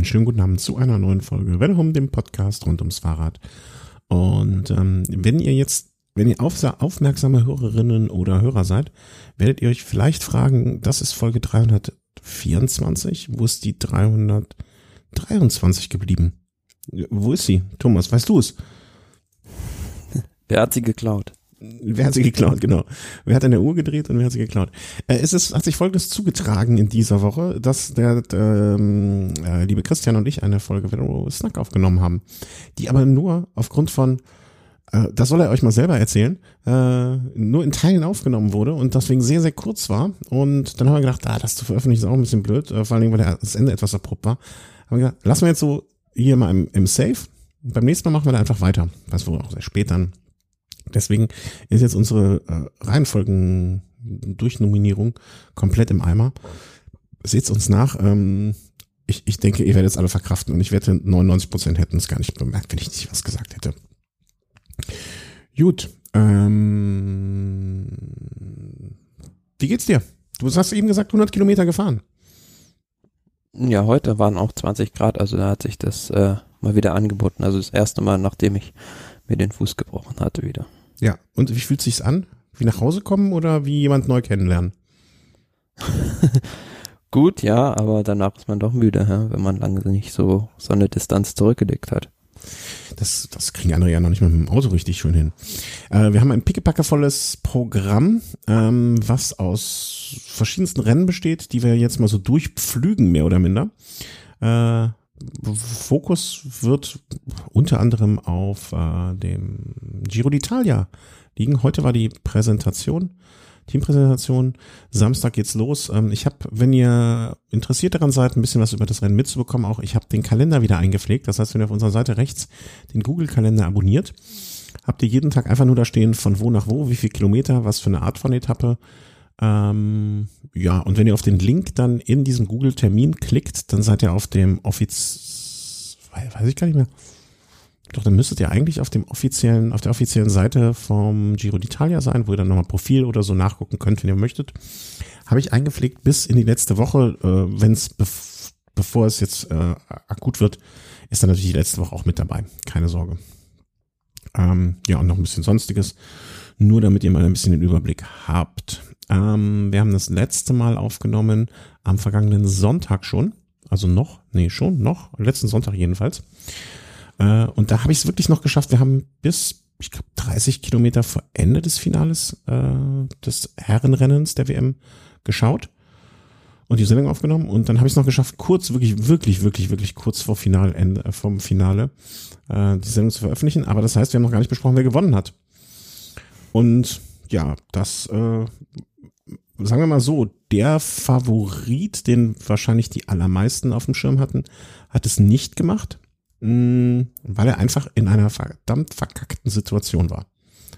Einen schönen guten Abend zu einer neuen Folge Venom, dem Podcast rund ums Fahrrad. Und ähm, wenn ihr jetzt, wenn ihr auf, aufmerksame Hörerinnen oder Hörer seid, werdet ihr euch vielleicht fragen, das ist Folge 324, wo ist die 323 geblieben? Wo ist sie? Thomas, weißt du es? Wer hat sie geklaut? Wer hat sie geklaut, genau. Wer hat an der Uhr gedreht und wer hat sie geklaut? Äh, es ist, hat sich folgendes zugetragen in dieser Woche, dass der ähm, äh, liebe Christian und ich eine Folge Vero Snack aufgenommen haben, die aber nur aufgrund von äh, das soll er euch mal selber erzählen, äh, nur in Teilen aufgenommen wurde und deswegen sehr, sehr kurz war. Und dann haben wir gedacht, ah, das zu veröffentlichen ist auch ein bisschen blöd, äh, vor allen Dingen, weil das Ende etwas abrupt war. Haben wir gedacht, lassen wir jetzt so hier mal im, im Safe. Beim nächsten Mal machen wir da einfach weiter, was wohl auch sehr spät dann Deswegen ist jetzt unsere äh, Reihenfolgen Durchnominierung komplett im Eimer. Seht's uns nach. Ähm, ich, ich denke, ihr werdet es alle verkraften und ich wette, 99 Prozent hätten es gar nicht bemerkt, wenn ich nicht was gesagt hätte. Gut. Ähm, wie geht's dir? Du hast eben gesagt, 100 Kilometer gefahren. Ja, heute waren auch 20 Grad, also da hat sich das äh, mal wieder angeboten. Also das erste Mal, nachdem ich mir den Fuß gebrochen hatte wieder. Ja, und wie fühlt sich's an? Wie nach Hause kommen oder wie jemand neu kennenlernen? Gut, ja, aber danach ist man doch müde, wenn man lange nicht so, so eine Distanz zurückgelegt hat. Das, das kriegen andere ja noch nicht mal mit dem Auto richtig schön hin. Äh, wir haben ein pickepackevolles Programm, ähm, was aus verschiedensten Rennen besteht, die wir jetzt mal so durchpflügen, mehr oder minder. Äh, Fokus wird unter anderem auf äh, dem Giro d'Italia liegen. Heute war die Präsentation, Teampräsentation. Samstag geht's los. Ähm, ich habe, wenn ihr interessiert daran seid, ein bisschen was über das Rennen mitzubekommen, auch ich habe den Kalender wieder eingepflegt. Das heißt, wenn ihr auf unserer Seite rechts den Google-Kalender abonniert, habt ihr jeden Tag einfach nur da stehen, von wo nach wo, wie viel Kilometer, was für eine Art von Etappe ähm, ja, und wenn ihr auf den Link dann in diesem Google-Termin klickt, dann seid ihr auf dem Offiz, weiß ich gar nicht mehr. Doch, dann müsstet ihr eigentlich auf dem offiziellen, auf der offiziellen Seite vom Giro d'Italia sein, wo ihr dann nochmal Profil oder so nachgucken könnt, wenn ihr möchtet. Habe ich eingepflegt bis in die letzte Woche, äh, wenn es bev bevor es jetzt äh, akut wird, ist dann natürlich die letzte Woche auch mit dabei. Keine Sorge. Ähm, ja, und noch ein bisschen Sonstiges. Nur damit ihr mal ein bisschen den Überblick habt. Ähm, wir haben das letzte Mal aufgenommen am vergangenen Sonntag schon. Also noch, nee, schon, noch, letzten Sonntag jedenfalls. Äh, und da habe ich es wirklich noch geschafft. Wir haben bis, ich glaube, 30 Kilometer vor Ende des Finales äh, des Herrenrennens der WM geschaut und die Sendung aufgenommen. Und dann habe ich es noch geschafft, kurz, wirklich, wirklich, wirklich, wirklich kurz vor Finalende, äh, vom Finale äh, die Sendung zu veröffentlichen. Aber das heißt, wir haben noch gar nicht besprochen, wer gewonnen hat. Und ja, das äh, sagen wir mal so, der Favorit, den wahrscheinlich die allermeisten auf dem Schirm hatten, hat es nicht gemacht, mh, mm, weil er einfach in einer verdammt verkackten Situation war.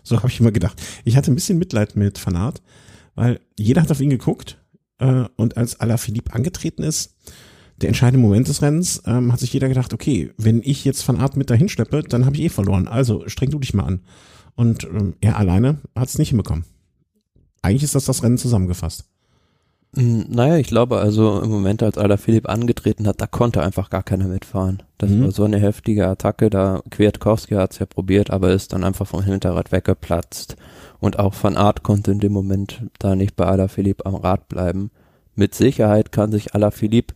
So habe ich immer gedacht. Ich hatte ein bisschen Mitleid mit Fanart, weil jeder hat auf ihn geguckt äh, und als Alaphilippe angetreten ist, der entscheidende Moment des Rennens, ähm, hat sich jeder gedacht, okay, wenn ich jetzt Van Art mit dahin schleppe, dann habe ich eh verloren. Also streng du dich mal an. Und ähm, er alleine hat es nicht hinbekommen. Eigentlich ist das das Rennen zusammengefasst. Hm, naja, ich glaube also im Moment, als Ala Philipp angetreten hat, da konnte einfach gar keiner mitfahren. Das mhm. war so eine heftige Attacke, da Kwiatkowski hat es ja probiert, aber ist dann einfach vom Hinterrad weggeplatzt. Und auch Van Art konnte in dem Moment da nicht bei Ala Philipp am Rad bleiben. Mit Sicherheit kann sich Ala Philipp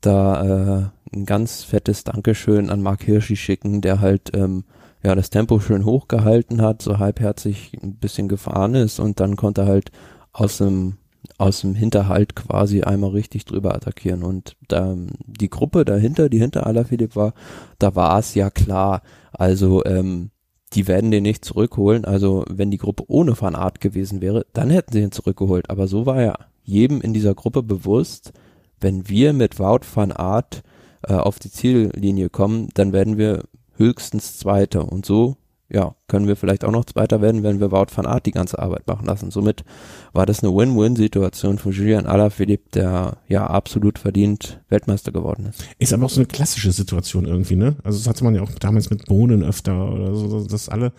da äh, ein ganz fettes Dankeschön an Mark Hirschi schicken, der halt ähm, ja das Tempo schön hochgehalten hat, so halbherzig ein bisschen gefahren ist und dann konnte halt aus dem aus dem Hinterhalt quasi einmal richtig drüber attackieren. Und da, die Gruppe dahinter, die hinter Alaphilippe war, da war es ja klar, also ähm, die werden den nicht zurückholen, also wenn die Gruppe ohne Van Art gewesen wäre, dann hätten sie ihn zurückgeholt, aber so war ja jedem in dieser Gruppe bewusst, wenn wir mit Wout van Art äh, auf die Ziellinie kommen, dann werden wir höchstens Zweiter. Und so, ja, können wir vielleicht auch noch Zweiter werden, wenn wir Wout van Art die ganze Arbeit machen lassen. Somit war das eine Win-Win-Situation für Julian Alaphilippe, der ja absolut verdient Weltmeister geworden ist. Ist aber auch so eine klassische Situation irgendwie, ne? Also das hatte man ja auch damals mit Bohnen öfter oder so, dass alle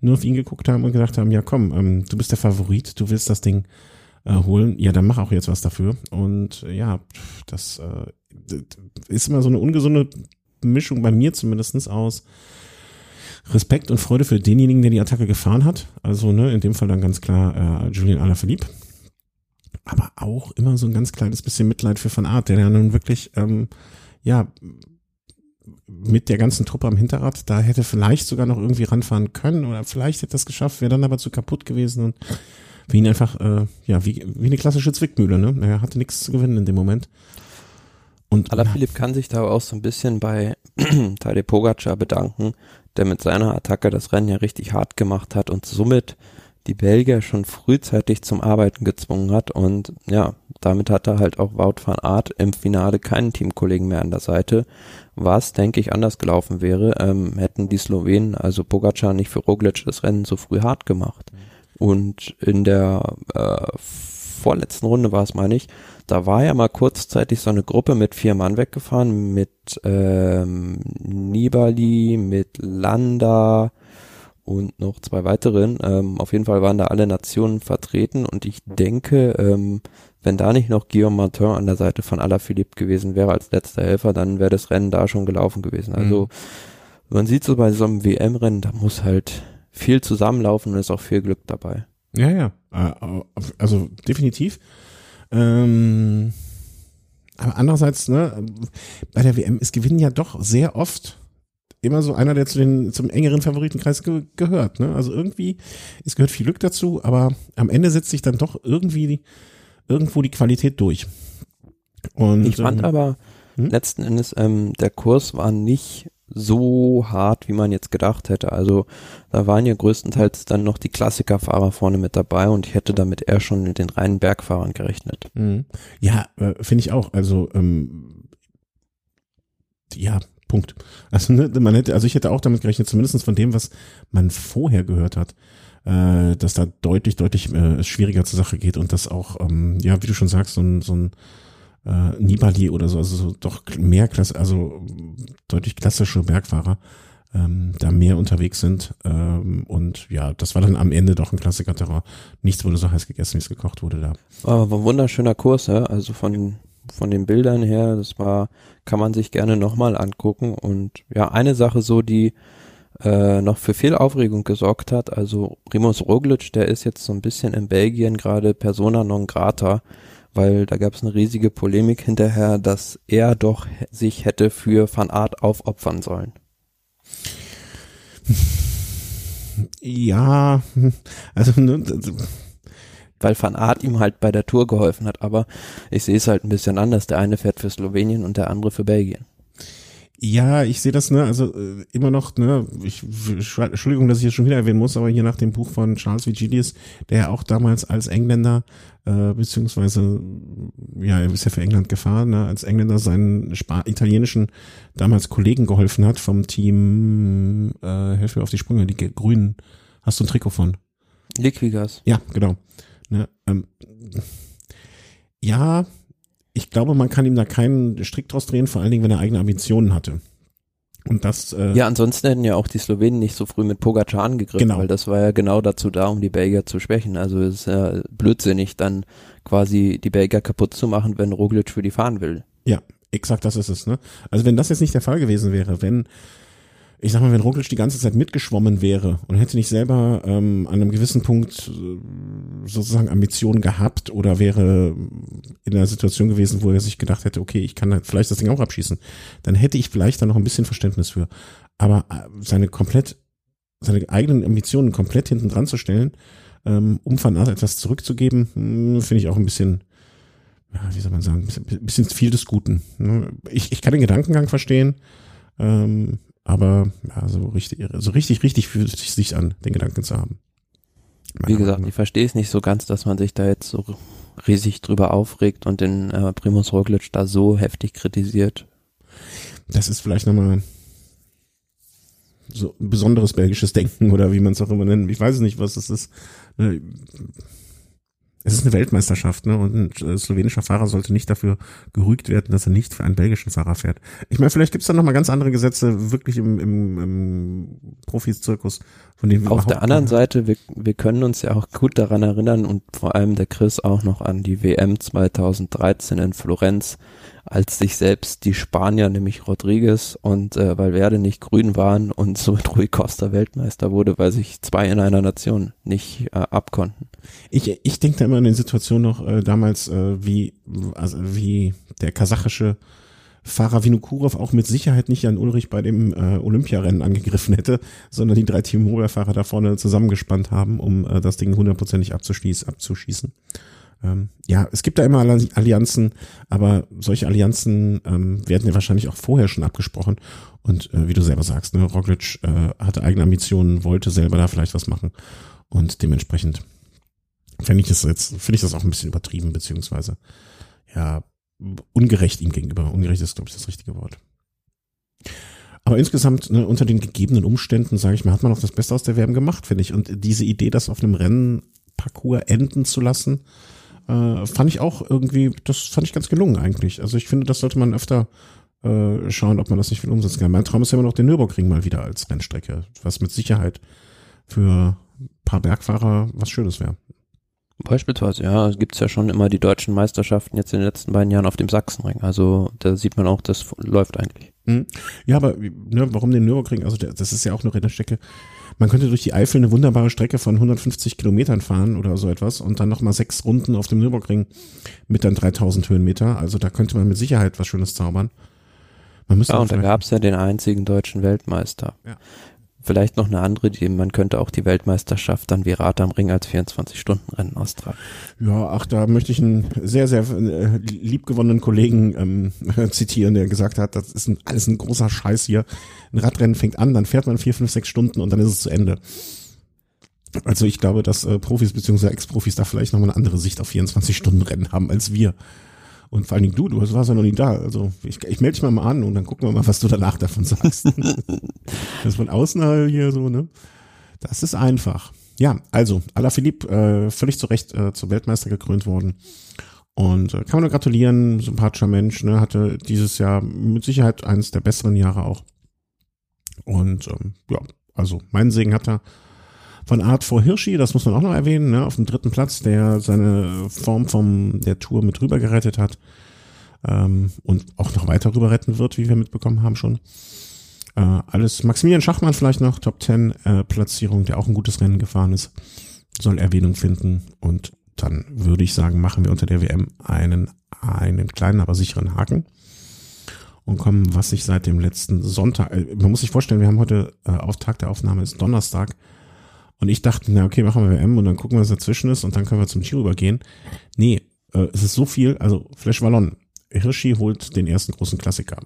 nur auf ihn geguckt haben und gedacht haben, ja komm, ähm, du bist der Favorit, du willst das Ding äh, holen, ja, dann mach auch jetzt was dafür. Und äh, ja, das äh, ist immer so eine ungesunde Mischung bei mir zumindestens aus Respekt und Freude für denjenigen, der die Attacke gefahren hat. Also ne, in dem Fall dann ganz klar äh, Julian Alaphilippe. Aber auch immer so ein ganz kleines bisschen Mitleid für Van Art, der ja nun wirklich, ähm, ja, mit der ganzen Truppe am Hinterrad, da hätte vielleicht sogar noch irgendwie ranfahren können oder vielleicht hätte das geschafft, wäre dann aber zu kaputt gewesen und für ihn einfach, äh, ja, wie, wie eine klassische Zwickmühle, ne? Er hatte nichts zu gewinnen in dem Moment. Und Alaphilippe kann sich da auch so ein bisschen bei Tadej Pogacar bedanken, der mit seiner Attacke das Rennen ja richtig hart gemacht hat und somit die Belgier schon frühzeitig zum Arbeiten gezwungen hat. Und ja, damit hat er halt auch Wout van Aert im Finale keinen Teamkollegen mehr an der Seite, was denke ich anders gelaufen wäre, ähm, hätten die Slowenen, also Pogacar nicht für Roglic das Rennen so früh hart gemacht. Und in der äh, vorletzten Runde war es, meine ich, da war ja mal kurzzeitig so eine Gruppe mit vier Mann weggefahren, mit ähm, Nibali, mit Landa und noch zwei weiteren. Ähm, auf jeden Fall waren da alle Nationen vertreten und ich denke, ähm, wenn da nicht noch Guillaume Martin an der Seite von Alaphilippe gewesen wäre als letzter Helfer, dann wäre das Rennen da schon gelaufen gewesen. Also mhm. man sieht so bei so einem WM-Rennen, da muss halt viel zusammenlaufen und ist auch viel Glück dabei. Ja, ja, äh, also definitiv. Ähm, aber andererseits, ne, bei der WM, es gewinnen ja doch sehr oft immer so einer, der zu den, zum engeren Favoritenkreis ge gehört. Ne? Also irgendwie, es gehört viel Glück dazu, aber am Ende setzt sich dann doch irgendwie die, irgendwo die Qualität durch. Und, ich fand ähm, aber hm? letzten Endes, ähm, der Kurs war nicht so hart, wie man jetzt gedacht hätte. Also da waren ja größtenteils dann noch die Klassikerfahrer vorne mit dabei und ich hätte damit eher schon mit den reinen Bergfahrern gerechnet. Mhm. Ja, äh, finde ich auch. Also ähm, ja, Punkt. Also ne, man hätte, also ich hätte auch damit gerechnet, zumindest von dem, was man vorher gehört hat, äh, dass da deutlich, deutlich äh, schwieriger zur Sache geht und dass auch, ähm, ja, wie du schon sagst, so ein, so ein äh, Nibali oder so, also so doch mehr Klasse, also deutlich klassische Bergfahrer ähm, da mehr unterwegs sind. Ähm, und ja, das war dann am Ende doch ein Klassiker-Terror. Nichts wurde so heiß gegessen, wie es gekocht wurde da. ein wunderschöner Kurs, ja? also von, von den Bildern her, das war, kann man sich gerne nochmal angucken. Und ja, eine Sache so, die äh, noch für viel Aufregung gesorgt hat, also Rimus Roglic, der ist jetzt so ein bisschen in Belgien gerade persona non grata weil da gab es eine riesige Polemik hinterher, dass er doch sich hätte für Van Art aufopfern sollen. Ja, also ne, weil Van Art ihm halt bei der Tour geholfen hat, aber ich sehe es halt ein bisschen anders. Der eine fährt für Slowenien und der andere für Belgien. Ja, ich sehe das, ne, also äh, immer noch, ne, ich, Entschuldigung, dass ich jetzt schon wieder erwähnen muss, aber hier nach dem Buch von Charles Vigilius, der ja auch damals als Engländer, äh, beziehungsweise, ja, er ist ja für England gefahren, ne, als Engländer seinen Spa italienischen damals Kollegen geholfen hat vom Team, äh, helfe mir auf die Sprünge, die Grünen. Hast du ein Trikot von? Liquigas. Ja, genau. Ne, ähm, ja, ich glaube, man kann ihm da keinen Strick draus drehen, vor allen Dingen, wenn er eigene Ambitionen hatte. Und das, äh, ja, ansonsten hätten ja auch die Slowenen nicht so früh mit Pogacar angegriffen, genau. weil das war ja genau dazu da, um die Belgier zu schwächen. Also es ist ja blödsinnig, dann quasi die Belgier kaputt zu machen, wenn Roglic für die fahren will. Ja, exakt das ist es. Ne? Also wenn das jetzt nicht der Fall gewesen wäre, wenn ich sag mal, wenn Roglic die ganze Zeit mitgeschwommen wäre und hätte nicht selber ähm, an einem gewissen Punkt äh, sozusagen Ambitionen gehabt oder wäre in einer Situation gewesen, wo er sich gedacht hätte, okay, ich kann vielleicht das Ding auch abschießen, dann hätte ich vielleicht da noch ein bisschen Verständnis für. Aber äh, seine komplett, seine eigenen Ambitionen komplett hinten dran zu stellen, ähm, um von etwas zurückzugeben, hm, finde ich auch ein bisschen, ja, wie soll man sagen, ein bisschen, bisschen viel des Guten. Ne? Ich, ich kann den Gedankengang verstehen, ähm, aber ja, so richtig, so richtig, richtig fühlt es sich an, den Gedanken zu haben. Wie gesagt, ich verstehe es nicht so ganz, dass man sich da jetzt so riesig drüber aufregt und den äh, Primus Roglic da so heftig kritisiert. Das ist vielleicht nochmal so ein besonderes belgisches Denken oder wie man es auch immer nennt. Ich weiß nicht, was es ist. Es ist eine Weltmeisterschaft, ne? Und ein äh, slowenischer Fahrer sollte nicht dafür gerügt werden, dass er nicht für einen belgischen Fahrer fährt. Ich meine, vielleicht gibt's da noch mal ganz andere Gesetze wirklich im, im, im Profizirkus, von denen wir Auf der anderen Seite, wir, wir können uns ja auch gut daran erinnern und vor allem der Chris auch noch an die WM 2013 in Florenz, als sich selbst die Spanier, nämlich Rodriguez und äh, Valverde nicht grün waren und somit Rui Costa Weltmeister wurde, weil sich zwei in einer Nation nicht äh, abkonnten. Ich, ich denke da immer an den Situationen noch äh, damals, äh, wie, also wie der kasachische Fahrer Vinokurov auch mit Sicherheit nicht Jan Ulrich bei dem äh, Olympiarennen angegriffen hätte, sondern die drei Team Fahrer da vorne zusammengespannt haben, um äh, das Ding hundertprozentig abzuschießen. Ähm, ja, es gibt da immer Allianzen, aber solche Allianzen ähm, werden ja wahrscheinlich auch vorher schon abgesprochen. Und äh, wie du selber sagst, ne, Roglic äh, hatte eigene Ambitionen, wollte selber da vielleicht was machen. Und dementsprechend fände ich das jetzt, finde ich das auch ein bisschen übertrieben, beziehungsweise ja, ungerecht ihm gegenüber. Ungerecht ist, glaube ich, das richtige Wort. Aber insgesamt, ne, unter den gegebenen Umständen, sage ich mal, hat man auch das Beste aus der WM gemacht, finde ich. Und diese Idee, das auf einem Rennparcours enden zu lassen, äh, fand ich auch irgendwie, das fand ich ganz gelungen eigentlich. Also ich finde, das sollte man öfter äh, schauen, ob man das nicht wieder umsetzen kann. Mein Traum ist ja immer noch den Nürburgring mal wieder als Rennstrecke, was mit Sicherheit für ein paar Bergfahrer was Schönes wäre. Beispielsweise, ja, gibt es ja schon immer die deutschen Meisterschaften jetzt in den letzten beiden Jahren auf dem Sachsenring. Also da sieht man auch, das läuft eigentlich. Mhm. Ja, aber ne, warum den Nürburgring? Also das ist ja auch eine Rennstrecke, man könnte durch die Eifel eine wunderbare Strecke von 150 Kilometern fahren oder so etwas und dann nochmal sechs Runden auf dem Nürburgring mit dann 3000 Höhenmeter. Also da könnte man mit Sicherheit was Schönes zaubern. Man müsste ja, und da gab es ja den einzigen deutschen Weltmeister. Ja. Vielleicht noch eine andere Idee, man könnte auch die Weltmeisterschaft dann wie Rad am Ring als 24-Stunden-Rennen austragen. Ja, ach, da möchte ich einen sehr, sehr äh, liebgewonnenen Kollegen ähm, zitieren, der gesagt hat, das ist ein, alles ein großer Scheiß hier. Ein Radrennen fängt an, dann fährt man vier, fünf, sechs Stunden und dann ist es zu Ende. Also ich glaube, dass äh, Profis bzw. Ex-Profis da vielleicht nochmal eine andere Sicht auf 24-Stunden-Rennen haben als wir. Und vor allen Dingen du, du warst ja noch nie da. Also ich, ich melde dich mal, mal an und dann gucken wir mal, was du danach davon sagst. das von außen hier so, ne? Das ist einfach. Ja, also Alaphilippe äh, völlig zu Recht äh, zum Weltmeister gekrönt worden. Und äh, kann man nur gratulieren, sympathischer Mensch, ne, hatte dieses Jahr mit Sicherheit eines der besseren Jahre auch. Und ähm, ja, also meinen Segen hat er von Art vor Hirschi, das muss man auch noch erwähnen, ne, auf dem dritten Platz, der seine Form vom der Tour mit rüber gerettet hat ähm, und auch noch weiter rüber retten wird, wie wir mitbekommen haben schon. Äh, alles Maximilian Schachmann vielleicht noch, Top 10 äh, Platzierung, der auch ein gutes Rennen gefahren ist, soll Erwähnung finden und dann würde ich sagen, machen wir unter der WM einen, einen kleinen, aber sicheren Haken und kommen, was sich seit dem letzten Sonntag, äh, man muss sich vorstellen, wir haben heute äh, Auftakt der Aufnahme ist Donnerstag, und ich dachte, na okay, machen wir WM und dann gucken wir, was dazwischen ist und dann können wir zum Giro übergehen. Nee, äh, es ist so viel, also Flash Ballon. Hirschi holt den ersten großen Klassiker.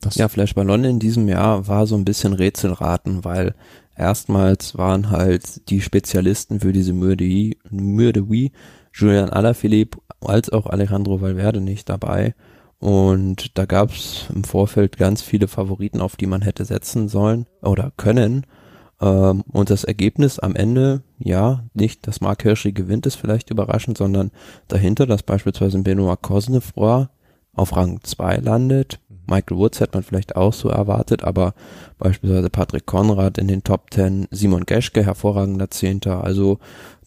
Das ja, Flash Ballon in diesem Jahr war so ein bisschen Rätselraten, weil erstmals waren halt die Spezialisten für diese Mürde Mürde Julian Alaphilippe als auch Alejandro Valverde nicht dabei. Und da gab es im Vorfeld ganz viele Favoriten, auf die man hätte setzen sollen oder können. Ähm, und das Ergebnis am Ende, ja, nicht, dass Mark Hirschi gewinnt, ist vielleicht überraschend, sondern dahinter, dass beispielsweise Benoit Cosnefroy auf Rang 2 landet. Michael Woods hätte man vielleicht auch so erwartet, aber beispielsweise Patrick Konrad in den Top 10, Simon Geschke, hervorragender Zehnter. Also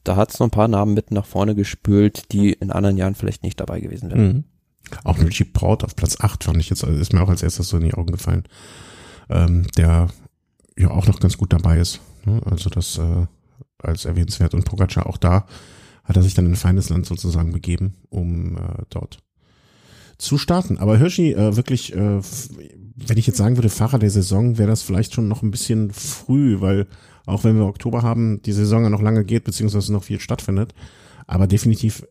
da hat es noch ein paar Namen mit nach vorne gespült, die in anderen Jahren vielleicht nicht dabei gewesen wären. Mhm. Auch Richie Port auf Platz 8 fand ich jetzt, ist mir auch als erstes so in die Augen gefallen. Ähm, der ja auch noch ganz gut dabei ist. Ne? Also das äh, als erwähnenswert. Und Pogacar auch da hat er sich dann in ein feines Land sozusagen begeben, um äh, dort zu starten. Aber Hirschi äh, wirklich, äh, wenn ich jetzt sagen würde, Fahrer der Saison, wäre das vielleicht schon noch ein bisschen früh, weil auch wenn wir Oktober haben, die Saison ja noch lange geht, beziehungsweise noch viel stattfindet. Aber definitiv,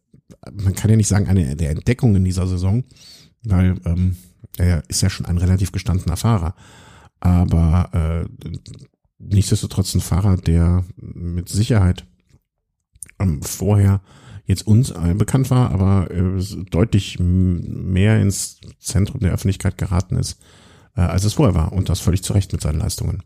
man kann ja nicht sagen, eine der Entdeckungen in dieser Saison, weil ähm, er ist ja schon ein relativ gestandener Fahrer aber äh, nichtsdestotrotz ein Fahrer, der mit Sicherheit ähm, vorher jetzt uns allen bekannt war, aber äh, deutlich mehr ins Zentrum der Öffentlichkeit geraten ist, äh, als es vorher war und das völlig zu Recht mit seinen Leistungen.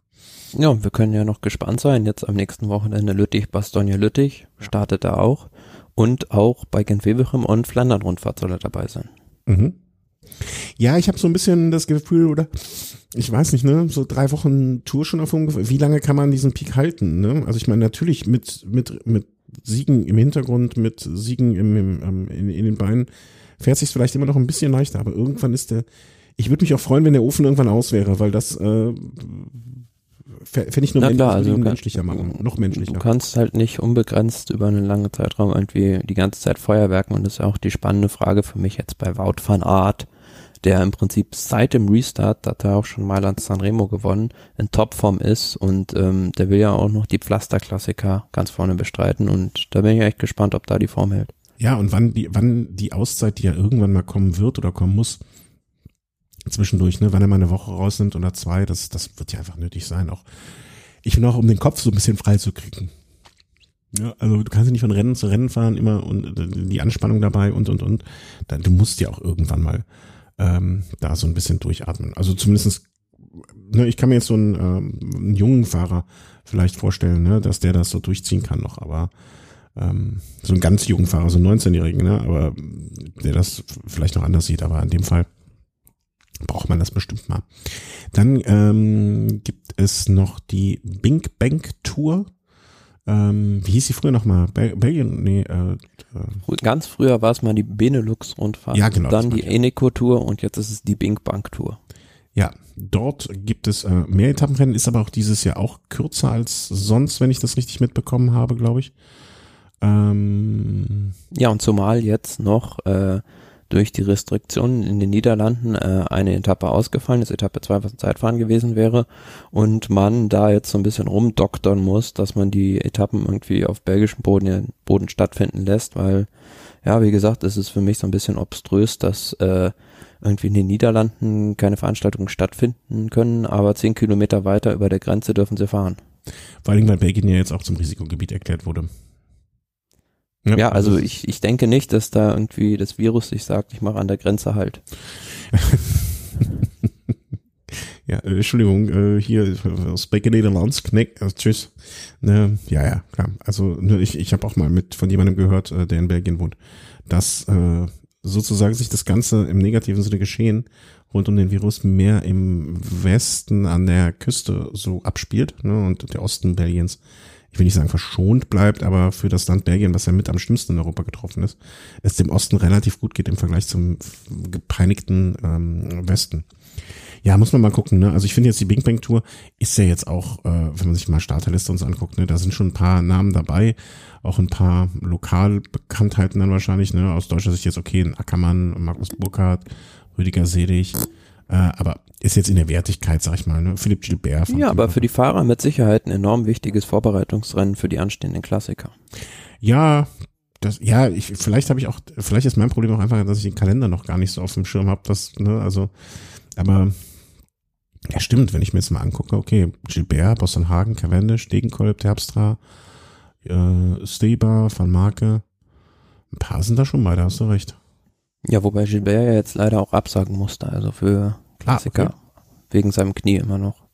Ja, wir können ja noch gespannt sein. Jetzt am nächsten Wochenende Lüttich, Bastogne Lüttich startet da auch. Und auch bei Gent-Wevelgem und Flandern-Rundfahrt soll er dabei sein. Mhm. Ja, ich habe so ein bisschen das Gefühl, oder ich weiß nicht, ne, so drei Wochen Tour schon auf ungefähr. Wie lange kann man diesen Peak halten? Ne? Also ich meine, natürlich mit, mit, mit Siegen im Hintergrund, mit Siegen im, im, ähm, in, in den Beinen fährt sich vielleicht immer noch ein bisschen leichter, aber irgendwann ist der. Ich würde mich auch freuen, wenn der Ofen irgendwann aus wäre, weil das äh, fände ich nur Na klar, also also menschlicher machen, noch menschlicher. Du kannst halt nicht unbegrenzt über einen langen Zeitraum irgendwie die ganze Zeit Feuerwerken und das ist ja auch die spannende Frage für mich jetzt bei Wout van Aert, der im Prinzip seit dem Restart, da hat er auch schon mal an Sanremo gewonnen, in Topform ist und ähm, der will ja auch noch die Pflasterklassiker ganz vorne bestreiten und da bin ich echt gespannt, ob da die Form hält. Ja, und wann die, wann die Auszeit, die ja irgendwann mal kommen wird oder kommen muss, zwischendurch, ne, wann er mal eine Woche rausnimmt oder zwei, das, das wird ja einfach nötig sein. Auch ich bin auch, um den Kopf so ein bisschen frei zu kriegen. Ja, also du kannst ja nicht von Rennen zu Rennen fahren immer und äh, die Anspannung dabei und und und. Dann, du musst ja auch irgendwann mal ähm, da so ein bisschen durchatmen. Also zumindestens, ne, ich kann mir jetzt so einen, ähm, einen jungen Fahrer vielleicht vorstellen, ne, dass der das so durchziehen kann noch, aber ähm, so einen ganz jungen Fahrer, so einen 19-Jährigen, ne, aber der das vielleicht noch anders sieht, aber in dem Fall braucht man das bestimmt mal. Dann ähm, gibt es noch die Bink Bank Tour. Ähm, wie hieß sie früher nochmal? Bel Belgien? Nee, äh, äh, Ganz früher war es mal die Benelux-Rundfahrt. Ja, genau, Dann die. Eneco-Tour und jetzt ist es die Bink Bank-Tour. Ja, dort gibt es äh, mehr Etappenrennen, ist aber auch dieses Jahr auch kürzer als sonst, wenn ich das richtig mitbekommen habe, glaube ich. Ähm, Ja, und zumal jetzt noch äh, durch die Restriktionen in den Niederlanden äh, eine Etappe ausgefallen ist, Etappe 2, was ein Zeitfahren gewesen wäre, und man da jetzt so ein bisschen rumdoktern muss, dass man die Etappen irgendwie auf belgischem Boden, Boden stattfinden lässt, weil, ja, wie gesagt, es ist für mich so ein bisschen obströs, dass äh, irgendwie in den Niederlanden keine Veranstaltungen stattfinden können, aber zehn Kilometer weiter über der Grenze dürfen sie fahren. vor Dingen, weil Belgien ja jetzt auch zum Risikogebiet erklärt wurde. Ja, also ich, ich denke nicht, dass da irgendwie das Virus sich sagt, ich mache an der Grenze halt. Ja, äh, Entschuldigung, äh, hier Spreken Nederlands, Knick, äh, tschüss. Ne, ja, ja, klar. Also ne, ich, ich habe auch mal mit von jemandem gehört, äh, der in Belgien wohnt, dass äh, sozusagen sich das Ganze im negativen Sinne geschehen rund um den Virus mehr im Westen an der Küste so abspielt ne, und der Osten Belgiens, ich will nicht sagen verschont bleibt, aber für das Land Belgien, was ja mit am schlimmsten in Europa getroffen ist, es dem Osten relativ gut geht im Vergleich zum gepeinigten ähm, Westen. Ja, muss man mal gucken. Ne? Also ich finde jetzt die Bing Bang Tour ist ja jetzt auch, äh, wenn man sich mal Starterliste uns anguckt, ne, da sind schon ein paar Namen dabei, auch ein paar Lokalbekanntheiten dann wahrscheinlich. Ne? Aus deutscher Sicht jetzt okay, ein Ackermann, Markus Burkhardt, Rüdiger Sedig, äh, aber ist jetzt in der Wertigkeit, sag ich mal, ne? Philipp Gilbert. Ja, aber für die Fahrer mit Sicherheit ein enorm wichtiges Vorbereitungsrennen für die anstehenden Klassiker. Ja, das, ja, ich, vielleicht habe ich auch, vielleicht ist mein Problem auch einfach, dass ich den Kalender noch gar nicht so auf dem Schirm habe, das, ne, also, aber ja, stimmt, wenn ich mir jetzt mal angucke, okay, Gilbert, Boston Hagen, Cavendish, Degenkolb, Terpstra, äh, Steber, Van Marke, ein paar sind da schon bei, da hast du recht. Ja, wobei Gilbert ja jetzt leider auch absagen musste, also für Klassiker. okay. Wegen seinem Knie immer noch.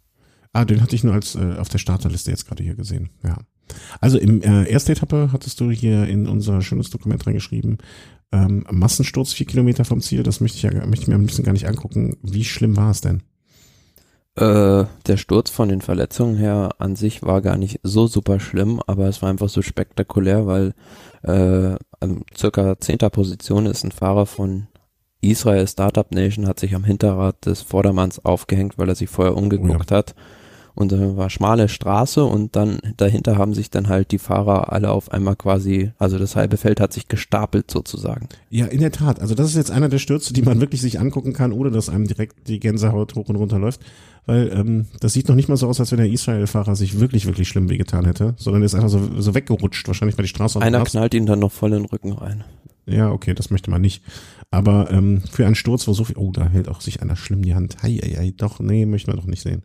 Ah, den hatte ich nur als äh, auf der Starterliste jetzt gerade hier gesehen. Ja. Also im äh, erste Etappe hattest du hier in unser schönes Dokument reingeschrieben, ähm, Massensturz vier Kilometer vom Ziel. Das möchte ich ja möchte ich mir ein bisschen gar nicht angucken. Wie schlimm war es denn? Äh, der Sturz von den Verletzungen her an sich war gar nicht so super schlimm, aber es war einfach so spektakulär, weil äh, circa zehnter Position ist ein Fahrer von Israel Startup Nation, hat sich am Hinterrad des Vordermanns aufgehängt, weil er sich vorher umgeguckt hat. Und da war schmale Straße und dann dahinter haben sich dann halt die Fahrer alle auf einmal quasi, also das halbe Feld hat sich gestapelt sozusagen. Ja, in der Tat. Also das ist jetzt einer der Stürze, die man wirklich sich angucken kann, ohne dass einem direkt die Gänsehaut hoch und runter läuft. Weil ähm, das sieht noch nicht mal so aus, als wenn der Israel-Fahrer sich wirklich, wirklich schlimm wehgetan hätte, sondern er ist einfach so, so weggerutscht, wahrscheinlich weil die Straße Einer passt. knallt ihn dann noch voll in den Rücken rein. Ja, okay, das möchte man nicht. Aber ähm, für einen Sturz, wo so viel, oh, da hält auch sich einer schlimm die Hand. Hei, hei, hei, doch, nee, möchten wir doch nicht sehen.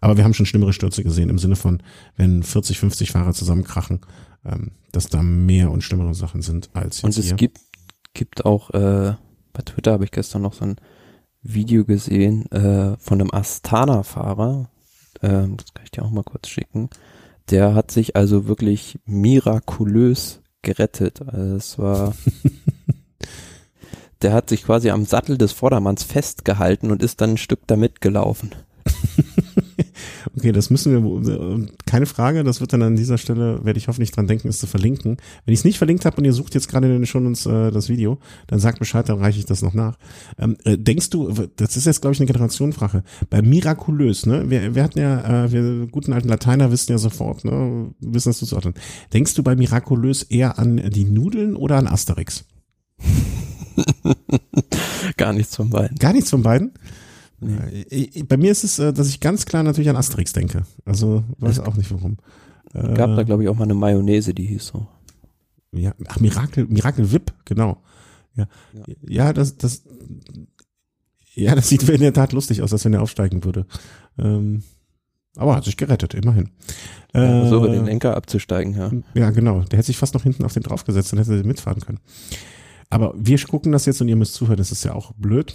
Aber wir haben schon schlimmere Stürze gesehen, im Sinne von, wenn 40, 50 Fahrer zusammenkrachen, ähm, dass da mehr und schlimmere Sachen sind als jetzt Und es hier. gibt, gibt auch, äh, bei Twitter habe ich gestern noch so ein Video gesehen äh, von einem Astana-Fahrer, äh, das kann ich dir auch mal kurz schicken, der hat sich also wirklich mirakulös gerettet. Also es war, der hat sich quasi am Sattel des Vordermanns festgehalten und ist dann ein Stück damit gelaufen. Okay, das müssen wir, keine Frage, das wird dann an dieser Stelle, werde ich hoffentlich dran denken, es zu verlinken. Wenn ich es nicht verlinkt habe und ihr sucht jetzt gerade in den Shownotes äh, das Video, dann sagt Bescheid, dann reiche ich das noch nach. Ähm, äh, denkst du, das ist jetzt glaube ich eine Generationenfrage, bei mirakulös, ne, wir, wir hatten ja, äh, wir guten alten Lateiner wissen ja sofort, ne, wissen das zuzuordnen. Denkst du bei mirakulös eher an die Nudeln oder an Asterix? Gar nichts von beiden. Gar nichts von beiden? Nee. Bei mir ist es, äh, dass ich ganz klar natürlich an Asterix denke. Also weiß auch nicht warum. Gab da, glaube ich, auch mal eine Mayonnaise, die hieß so. Ja, ach, Mirakel, Mirakel Whip, genau. Ja, ja, ja das, das, ja, das sieht in der Tat lustig aus, als wenn er aufsteigen würde. Ähm, aber hat sich gerettet, immerhin. Ja, so über den Lenker abzusteigen, ja. Ja, genau. Der hätte sich fast noch hinten auf den draufgesetzt, dann hätte er mitfahren können. Aber wir gucken das jetzt und ihr müsst zuhören, das ist ja auch blöd.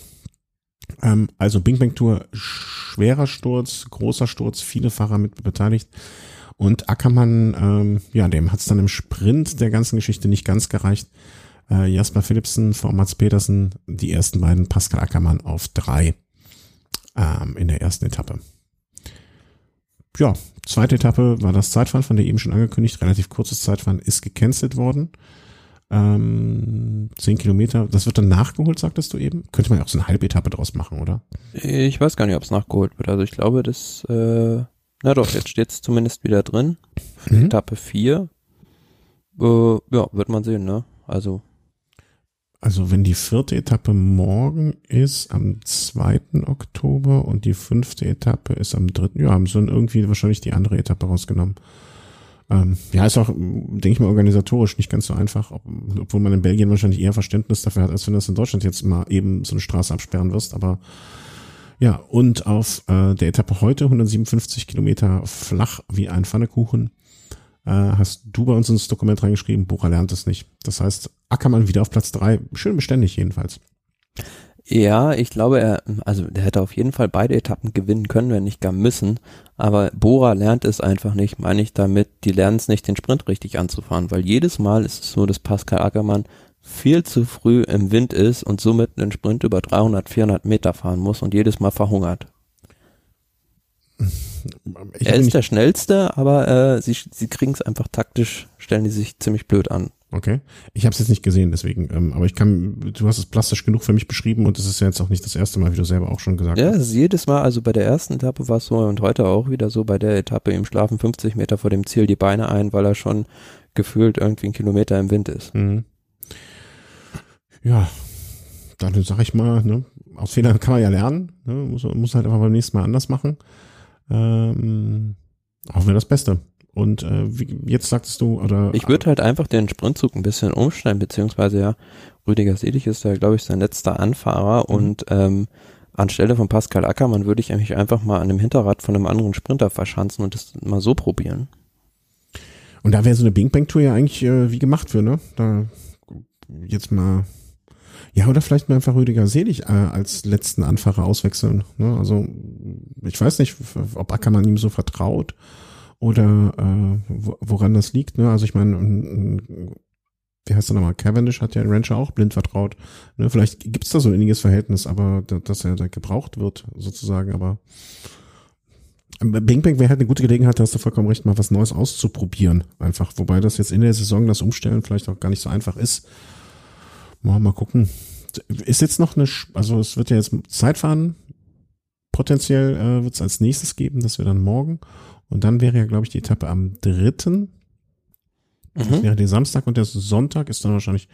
Ähm, also Bing Bang Tour, schwerer Sturz, großer Sturz, viele Fahrer mit beteiligt. Und Ackermann, ähm, ja, dem hat es dann im Sprint der ganzen Geschichte nicht ganz gereicht. Äh, Jasper Philipsen vor Mats Petersen, die ersten beiden, Pascal Ackermann auf drei ähm, in der ersten Etappe. Ja, zweite Etappe war das Zeitfahren, von der eben schon angekündigt, relativ kurzes Zeitfahren, ist gecancelt worden. Ähm, zehn Kilometer, das wird dann nachgeholt, sagtest du eben? Könnte man ja auch so eine Halbetappe draus machen, oder? Ich weiß gar nicht, ob es nachgeholt wird. Also ich glaube, das, äh, na doch, jetzt steht es zumindest wieder drin. Mhm. Etappe 4. Äh, ja, wird man sehen, ne? Also. Also wenn die vierte Etappe morgen ist, am 2. Oktober und die fünfte Etappe ist am 3. Ja, haben sie dann irgendwie wahrscheinlich die andere Etappe rausgenommen. Ähm, ja, ist auch, denke ich mal, organisatorisch nicht ganz so einfach, ob, obwohl man in Belgien wahrscheinlich eher Verständnis dafür hat, als wenn du das in Deutschland jetzt mal eben so eine Straße absperren wirst. Aber ja, und auf äh, der Etappe heute, 157 Kilometer flach wie ein Pfannekuchen, äh, hast du bei uns ins Dokument reingeschrieben, Bora lernt es nicht. Das heißt, Ackermann wieder auf Platz drei, schön beständig jedenfalls. Ja, ich glaube, er, also der hätte auf jeden Fall beide Etappen gewinnen können, wenn nicht gar müssen. Aber Bora lernt es einfach nicht, meine ich damit, die lernen es nicht, den Sprint richtig anzufahren, weil jedes Mal ist es so, dass Pascal Ackermann viel zu früh im Wind ist und somit einen Sprint über 300, 400 Meter fahren muss und jedes Mal verhungert. Ich er ist der schnellste, aber äh, sie, sie kriegen es einfach taktisch, stellen die sich ziemlich blöd an. Okay. Ich habe es jetzt nicht gesehen, deswegen. Ähm, aber ich kann, du hast es plastisch genug für mich beschrieben und es ist ja jetzt auch nicht das erste Mal, wie du selber auch schon gesagt ja, hast. Ja, jedes Mal, also bei der ersten Etappe war es so und heute auch wieder so, bei der Etappe im Schlafen 50 Meter vor dem Ziel die Beine ein, weil er schon gefühlt irgendwie einen Kilometer im Wind ist. Mhm. Ja, dann sag ich mal, ne, aus Fehlern kann man ja lernen, ne, muss, muss halt einfach beim nächsten Mal anders machen. Ähm, hoffen wir das Beste. Und äh, wie, jetzt sagtest du, oder. Ich würde halt einfach den Sprintzug ein bisschen umstellen, beziehungsweise ja, Rüdiger Selig ist ja, glaube ich, sein letzter Anfahrer mhm. und ähm, anstelle von Pascal Ackermann würde ich eigentlich einfach mal an dem Hinterrad von einem anderen Sprinter verschanzen und das mal so probieren. Und da wäre so eine Bing Bang Tour ja eigentlich äh, wie gemacht für, ne? Da jetzt mal ja, oder vielleicht mal einfach Rüdiger Selig äh, als letzten Anfahrer auswechseln. Ne? Also ich weiß nicht, ob Ackermann ihm so vertraut oder äh, woran das liegt. Ne? Also ich meine, wie heißt er nochmal? Cavendish hat ja Rancher auch blind vertraut. Ne? Vielleicht gibt's da so ein inniges Verhältnis, aber da, dass er da gebraucht wird, sozusagen, aber Bing Bang wäre halt eine gute Gelegenheit, da hast du vollkommen recht, mal was Neues auszuprobieren. Einfach. Wobei das jetzt in der Saison das Umstellen vielleicht auch gar nicht so einfach ist. Mal, mal gucken. Ist jetzt noch eine, also es wird ja jetzt Zeitfahren potenziell äh, wird es als nächstes geben, das wäre dann morgen. Und dann wäre ja, glaube ich, die Etappe am dritten. Das mhm. wäre der Samstag und der Sonntag ist dann wahrscheinlich,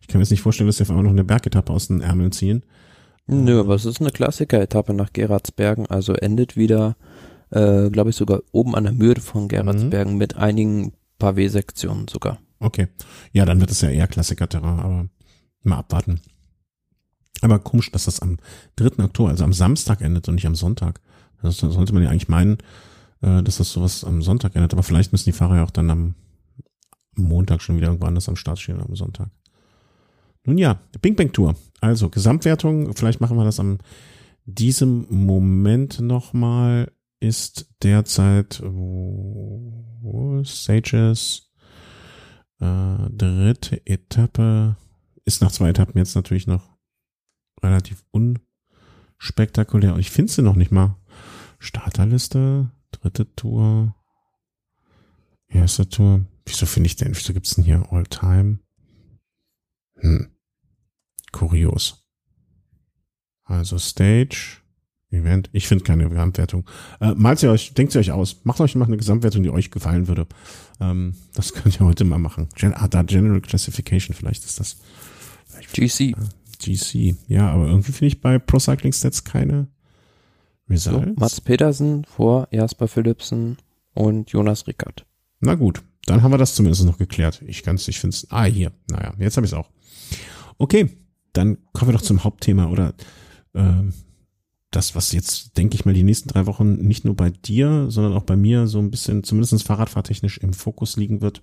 ich kann mir jetzt nicht vorstellen, dass sie auf einmal noch eine Bergetappe aus den Ärmeln ziehen. Nö, aber es ist eine Klassiker-Etappe nach Geratsbergen, also endet wieder, äh, glaube ich, sogar oben an der Mühe von Geratsbergen mhm. mit einigen paar W-Sektionen sogar. Okay. Ja, dann wird es ja eher Klassiker-Terrain, aber mal abwarten. Aber komisch, dass das am 3. Oktober, also am Samstag endet und nicht am Sonntag. Das sollte man ja eigentlich meinen, äh, dass das sowas am Sonntag endet. Aber vielleicht müssen die Fahrer ja auch dann am Montag schon wieder irgendwo anders am Start stehen am Sonntag. Nun ja, Bing Bang Tour. Also Gesamtwertung, vielleicht machen wir das am diesem Moment nochmal. ist derzeit ist Sages äh, dritte Etappe ist nach zwei Etappen jetzt natürlich noch relativ unspektakulär. Und ich finde sie noch nicht mal. Starterliste, dritte Tour, erste Tour. Wieso finde ich denn? Wieso gibt's denn hier All Time? Hm. Kurios. Also Stage, Event. Ich finde keine Gesamtwertung. Äh, malt ihr euch, denkt ihr euch aus. Macht euch mal eine Gesamtwertung, die euch gefallen würde. Ähm, das könnt ihr heute mal machen. Gen ah, da General Classification, vielleicht ist das. GC. Äh, GC. Ja, aber irgendwie finde ich bei Pro Cycling Stats keine Results. So, Mats Petersen vor Jasper Philipsen und Jonas Rickert. Na gut, dann haben wir das zumindest noch geklärt. Ich ganz, ich finde es. Ah, hier. Naja, jetzt habe ich es auch. Okay, dann kommen wir doch zum Hauptthema oder äh, das, was jetzt, denke ich mal, die nächsten drei Wochen nicht nur bei dir, sondern auch bei mir so ein bisschen, zumindest fahrradfahrtechnisch im Fokus liegen wird.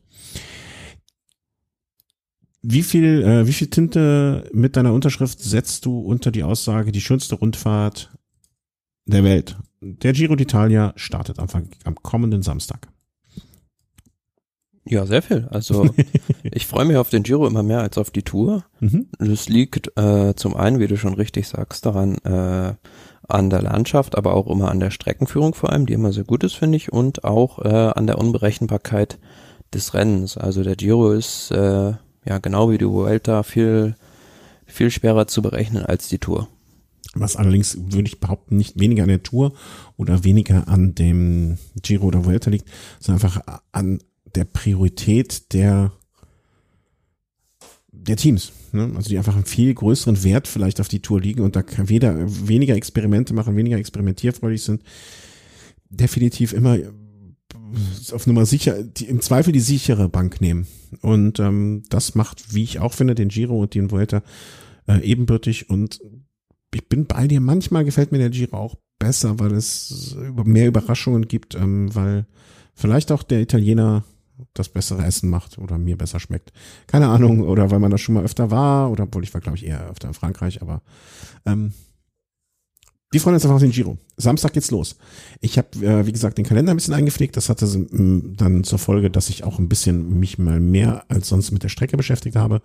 Wie viel, äh, wie viel Tinte mit deiner Unterschrift setzt du unter die Aussage, die schönste Rundfahrt der Welt? Der Giro d'Italia startet am, am kommenden Samstag. Ja, sehr viel. Also ich freue mich auf den Giro immer mehr als auf die Tour. Mhm. Das liegt äh, zum einen, wie du schon richtig sagst, daran, äh, an der Landschaft, aber auch immer an der Streckenführung vor allem, die immer sehr gut ist, finde ich, und auch äh, an der Unberechenbarkeit des Rennens. Also der Giro ist äh, ja genau wie die Vuelta viel viel schwerer zu berechnen als die Tour. Was allerdings würde ich behaupten nicht weniger an der Tour oder weniger an dem Giro oder Vuelta liegt, sondern einfach an der Priorität der der Teams, ne? also die einfach einen viel größeren Wert vielleicht auf die Tour liegen und da weder weniger Experimente machen, weniger experimentierfreudig sind, definitiv immer auf Nummer sicher, die, im Zweifel die sichere Bank nehmen. Und ähm, das macht, wie ich auch finde, den Giro und den Vuelta äh, ebenbürtig. Und ich bin bei dir. Manchmal gefällt mir der Giro auch besser, weil es mehr Überraschungen gibt, ähm, weil vielleicht auch der Italiener das bessere Essen macht oder mir besser schmeckt. Keine Ahnung, oder weil man da schon mal öfter war, oder obwohl ich war, glaube ich, eher öfter in Frankreich, aber ähm, wir freuen uns einfach auf den Giro. Samstag geht's los. Ich habe, äh, wie gesagt, den Kalender ein bisschen eingepflegt. Das hatte ähm, dann zur Folge, dass ich auch ein bisschen mich mal mehr als sonst mit der Strecke beschäftigt habe.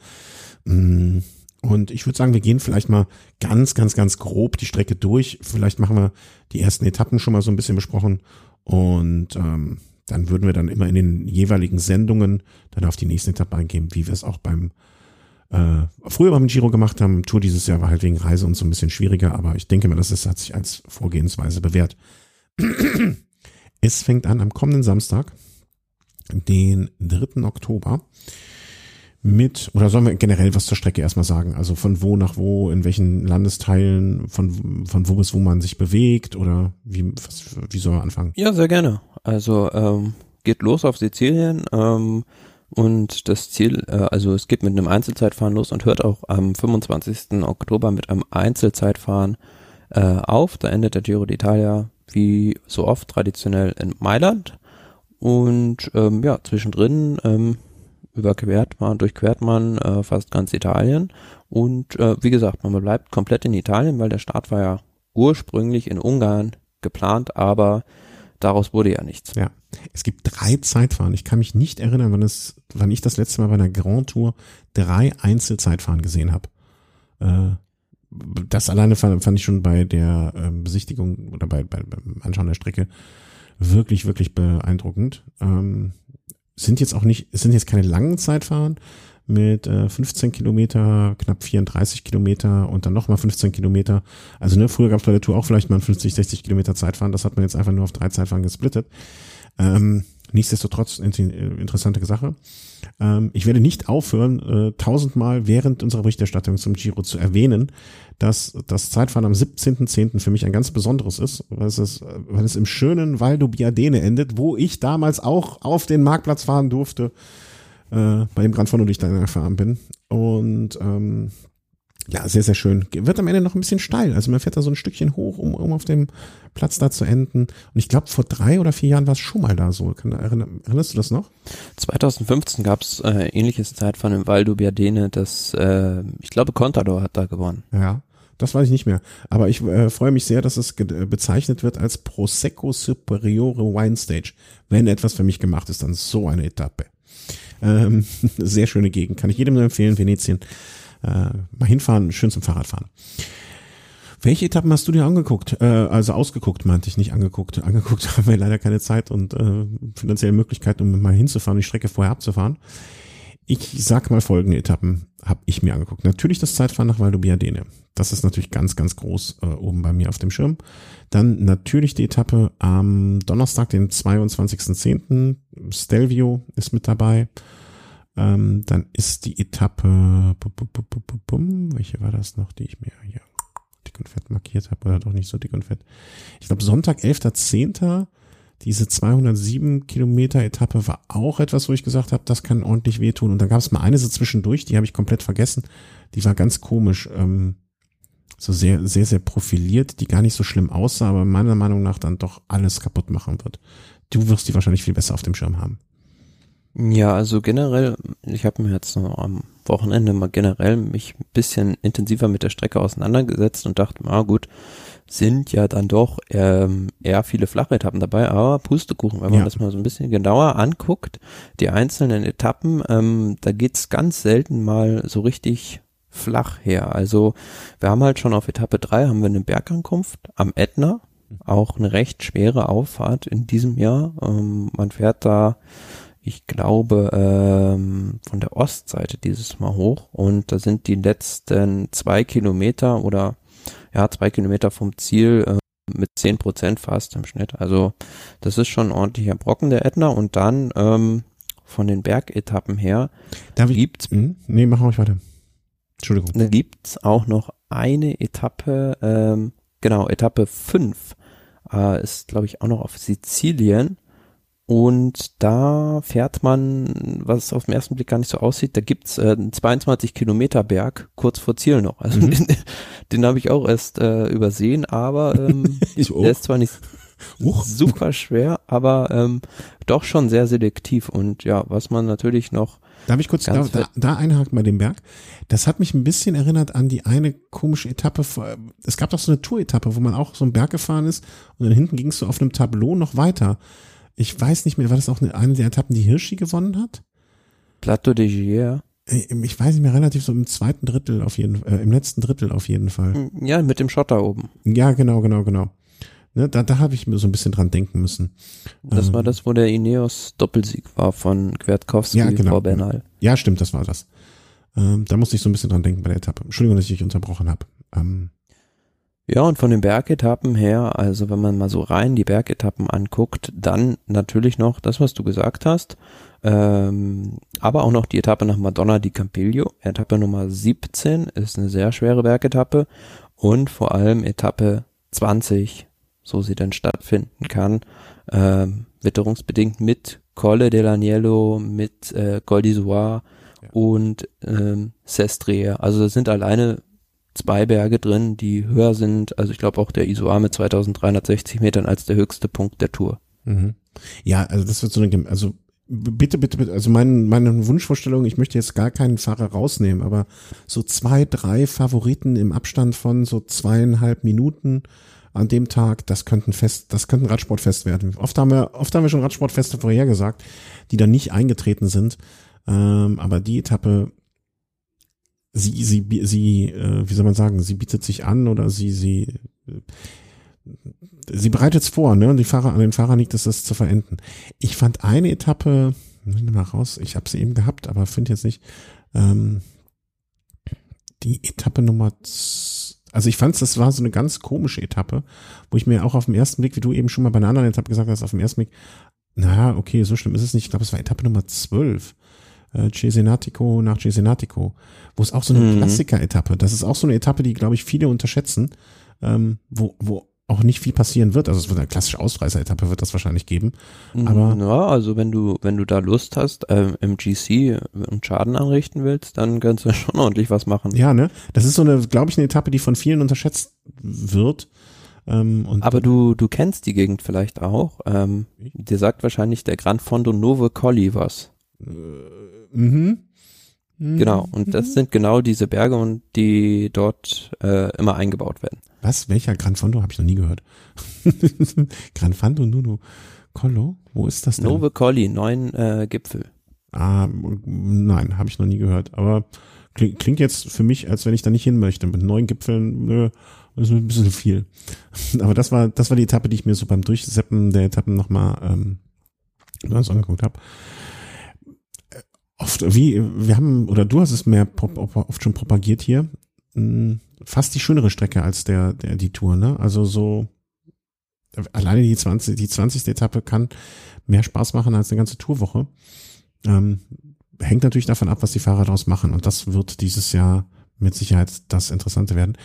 Mm, und ich würde sagen, wir gehen vielleicht mal ganz, ganz, ganz grob die Strecke durch. Vielleicht machen wir die ersten Etappen schon mal so ein bisschen besprochen. Und ähm, dann würden wir dann immer in den jeweiligen Sendungen dann auf die nächste Etappe eingehen, wie wir es auch beim äh, früher beim Giro gemacht haben. Tour dieses Jahr war halt wegen Reise und so ein bisschen schwieriger, aber ich denke mal, das ist, hat sich als Vorgehensweise bewährt. es fängt an am kommenden Samstag, den 3. Oktober mit, oder sollen wir generell was zur Strecke erstmal sagen? Also von wo nach wo, in welchen Landesteilen, von, von wo bis wo man sich bewegt oder wie, was, wie soll man anfangen? Ja, sehr gerne. Also ähm, geht los auf Sizilien ähm, und das Ziel, äh, also es geht mit einem Einzelzeitfahren los und hört auch am 25. Oktober mit einem Einzelzeitfahren äh, auf. Da endet der Giro d'Italia wie so oft traditionell in Mailand. Und ähm, ja, zwischendrin ähm, überquert man, durchquert man äh, fast ganz Italien. Und äh, wie gesagt, man bleibt komplett in Italien, weil der Start war ja ursprünglich in Ungarn geplant, aber daraus wurde ja nichts. Ja. Es gibt drei Zeitfahren. Ich kann mich nicht erinnern, wann es, wann ich das letzte Mal bei einer Grand Tour drei Einzelzeitfahren gesehen habe. Äh, das alleine fand, fand, ich schon bei der äh, Besichtigung oder bei, bei, beim Anschauen der Strecke wirklich, wirklich beeindruckend. Ähm, sind jetzt auch nicht, es sind jetzt keine langen Zeitfahren mit äh, 15 Kilometer, knapp 34 Kilometer und dann nochmal 15 Kilometer. Also ne, früher gab es bei der Tour auch vielleicht mal 50, 60 Kilometer Zeitfahren. Das hat man jetzt einfach nur auf drei Zeitfahren gesplittet. Ähm, nichtsdestotrotz äh, interessante Sache. Ähm, ich werde nicht aufhören, äh, tausendmal während unserer Berichterstattung zum Giro zu erwähnen, dass das Zeitfahren am 17.10. für mich ein ganz besonderes ist, weil es, ist, weil es im schönen Val du Biadene endet, wo ich damals auch auf den Marktplatz fahren durfte, äh, bei dem Grand Fondo, die ich da gefahren bin. Und ähm, ja, sehr, sehr schön. Wird am Ende noch ein bisschen steil. Also man fährt da so ein Stückchen hoch, um, um auf dem Platz da zu enden. Und ich glaube, vor drei oder vier Jahren war es schon mal da so. Kann, erinnerst du das noch? 2015 gab es äh, ähnliches Zeitfahren im Val du Biadene, das, äh, ich glaube, Contador hat da gewonnen. Ja. Das weiß ich nicht mehr. Aber ich äh, freue mich sehr, dass es äh, bezeichnet wird als Prosecco Superiore Wine Stage. Wenn etwas für mich gemacht ist, dann so eine Etappe. Ähm, sehr schöne Gegend. Kann ich jedem nur empfehlen, Venetien. Äh, mal hinfahren, schön zum Fahrradfahren. Welche Etappen hast du dir angeguckt? Äh, also ausgeguckt, meinte ich, nicht angeguckt. Angeguckt haben wir leider keine Zeit und äh, finanzielle Möglichkeiten, um mal hinzufahren, die Strecke vorher abzufahren. Ich sag mal folgende Etappen habe ich mir angeguckt. Natürlich das Zeitfahren nach Valdobiadene. Das ist natürlich ganz, ganz groß äh, oben bei mir auf dem Schirm. Dann natürlich die Etappe am Donnerstag, den 22.10. Stelvio ist mit dabei. Ähm, dann ist die Etappe, bum, bum, bum, welche war das noch, die ich mir hier dick und fett markiert habe oder doch nicht so dick und fett. Ich glaube Sonntag, 11.10. Diese 207 Kilometer Etappe war auch etwas, wo ich gesagt habe, das kann ordentlich wehtun. Und dann gab es mal eine so zwischendurch, die habe ich komplett vergessen. Die war ganz komisch, ähm, so sehr, sehr, sehr profiliert, die gar nicht so schlimm aussah, aber meiner Meinung nach dann doch alles kaputt machen wird. Du wirst die wahrscheinlich viel besser auf dem Schirm haben. Ja, also generell, ich habe mir jetzt noch am Wochenende mal generell mich ein bisschen intensiver mit der Strecke auseinandergesetzt und dachte, na gut, sind ja dann doch ähm, eher viele Flachetappen dabei, aber Pustekuchen, wenn man ja. das mal so ein bisschen genauer anguckt, die einzelnen Etappen, ähm, da geht's ganz selten mal so richtig flach her. Also wir haben halt schon auf Etappe drei haben wir eine Bergankunft am Ätna, auch eine recht schwere Auffahrt in diesem Jahr. Ähm, man fährt da ich glaube, ähm, von der Ostseite dieses Mal hoch und da sind die letzten zwei Kilometer oder ja, zwei Kilometer vom Ziel äh, mit zehn Prozent fast im Schnitt. Also das ist schon ein ordentlicher Brocken der Ätna und dann ähm, von den Bergetappen her Darf ich, gibt's, mh, hm? nee, machen wir euch weiter. Entschuldigung. Da gibt's auch noch eine Etappe, ähm, genau, Etappe fünf äh, ist, glaube ich, auch noch auf Sizilien. Und da fährt man, was auf den ersten Blick gar nicht so aussieht, da gibt's äh, einen 22 Kilometer Berg kurz vor Ziel noch. Also mhm. den, den habe ich auch erst äh, übersehen, aber ähm, der ist zwar nicht Uch. super schwer, aber ähm, doch schon sehr selektiv. Und ja, was man natürlich noch Darf ich kurz da, da, da einhaken bei dem Berg? Das hat mich ein bisschen erinnert an die eine komische Etappe. Es gab doch so eine Tour-Etappe, wo man auch so einen Berg gefahren ist und dann hinten gingst du auf einem Tableau noch weiter. Ich weiß nicht mehr, war das auch eine, eine der Etappen, die Hirschi gewonnen hat? Plateau de Gier. Äh, ich weiß nicht mehr, relativ so im zweiten Drittel auf jeden Fall, äh, im letzten Drittel auf jeden Fall. Hm, ja, mit dem Schotter oben. Ja, genau, genau, genau. Ne, da da habe ich mir so ein bisschen dran denken müssen. Das ähm, war das, wo der Ineos Doppelsieg war von Kwiatkowski ja, genau. vor Bernal. Ja, stimmt, das war das. Ähm, da musste ich so ein bisschen dran denken bei der Etappe. Entschuldigung, dass ich dich unterbrochen habe. Ähm, ja, und von den Bergetappen her, also wenn man mal so rein die Bergetappen anguckt, dann natürlich noch das, was du gesagt hast, ähm, aber auch noch die Etappe nach Madonna di Campiglio. Etappe Nummer 17 ist eine sehr schwere Bergetappe und vor allem Etappe 20, so sie denn stattfinden kann, ähm, witterungsbedingt mit Colle dell'Agnello, mit äh, Col d'Isoire ja. und ähm, Sestrie. Also das sind alleine zwei Berge drin, die höher sind. Also ich glaube auch der Isoar mit 2360 Metern als der höchste Punkt der Tour. Mhm. Ja, also das wird so eine, also bitte, bitte, bitte, also mein, meine Wunschvorstellung, ich möchte jetzt gar keinen Fahrer rausnehmen, aber so zwei, drei Favoriten im Abstand von so zweieinhalb Minuten an dem Tag, das könnten fest, das könnten Radsportfest werden. Oft haben wir, oft haben wir schon Radsportfeste vorhergesagt, die dann nicht eingetreten sind. Ähm, aber die Etappe, sie, sie, sie, äh, wie soll man sagen, sie bietet sich an oder sie, sie, äh, sie bereitet es vor, ne? Und die Fahrer, an den Fahrern liegt es, das zu verenden. Ich fand eine Etappe, ich mal raus, ich habe sie eben gehabt, aber finde jetzt nicht, ähm, die Etappe Nummer, also ich fand das war so eine ganz komische Etappe, wo ich mir auch auf den ersten Blick, wie du eben schon mal bei einer anderen Etappe gesagt hast, auf den ersten Blick, na, okay, so schlimm ist es nicht. Ich glaube, es war Etappe Nummer 12 äh, Cesenatico nach Cesenatico, wo es auch so eine mhm. Klassiker-Etappe, das ist auch so eine Etappe, die, glaube ich, viele unterschätzen, ähm, wo, wo auch nicht viel passieren wird. Also es wird eine klassische Ausreißer-Etappe wird das wahrscheinlich geben. Mhm. Aber ja, also wenn du wenn du da Lust hast, ähm, im GC und Schaden anrichten willst, dann kannst du schon ordentlich was machen. Ja, ne? Das ist so eine, glaube ich, eine Etappe, die von vielen unterschätzt wird. Ähm, Aber du du kennst die Gegend vielleicht auch. Ähm, dir sagt wahrscheinlich der Gran Fondo Nove Colli was. Äh, Mhm. Genau, und das sind genau diese Berge und die dort äh, immer eingebaut werden. Was? Welcher Gran Fondo? Habe ich noch nie gehört. Gran Fondo Nuno Collo? Wo ist das denn? Nove Colli, neun äh, Gipfel. Ah, nein, habe ich noch nie gehört. Aber klingt, klingt jetzt für mich, als wenn ich da nicht hin möchte. Mit neun Gipfeln, nö, ist ein bisschen viel. Aber das war, das war die Etappe, die ich mir so beim Durchseppen der Etappen nochmal ähm, angeguckt habe. Oft, wie, wir haben, oder du hast es mehr oft schon propagiert hier, hm, fast die schönere Strecke als der, der, die Tour, ne? Also so, alleine die 20, die 20. Etappe kann mehr Spaß machen als eine ganze Tourwoche. Ähm, hängt natürlich davon ab, was die Fahrer daraus machen. Und das wird dieses Jahr mit Sicherheit das Interessante werden.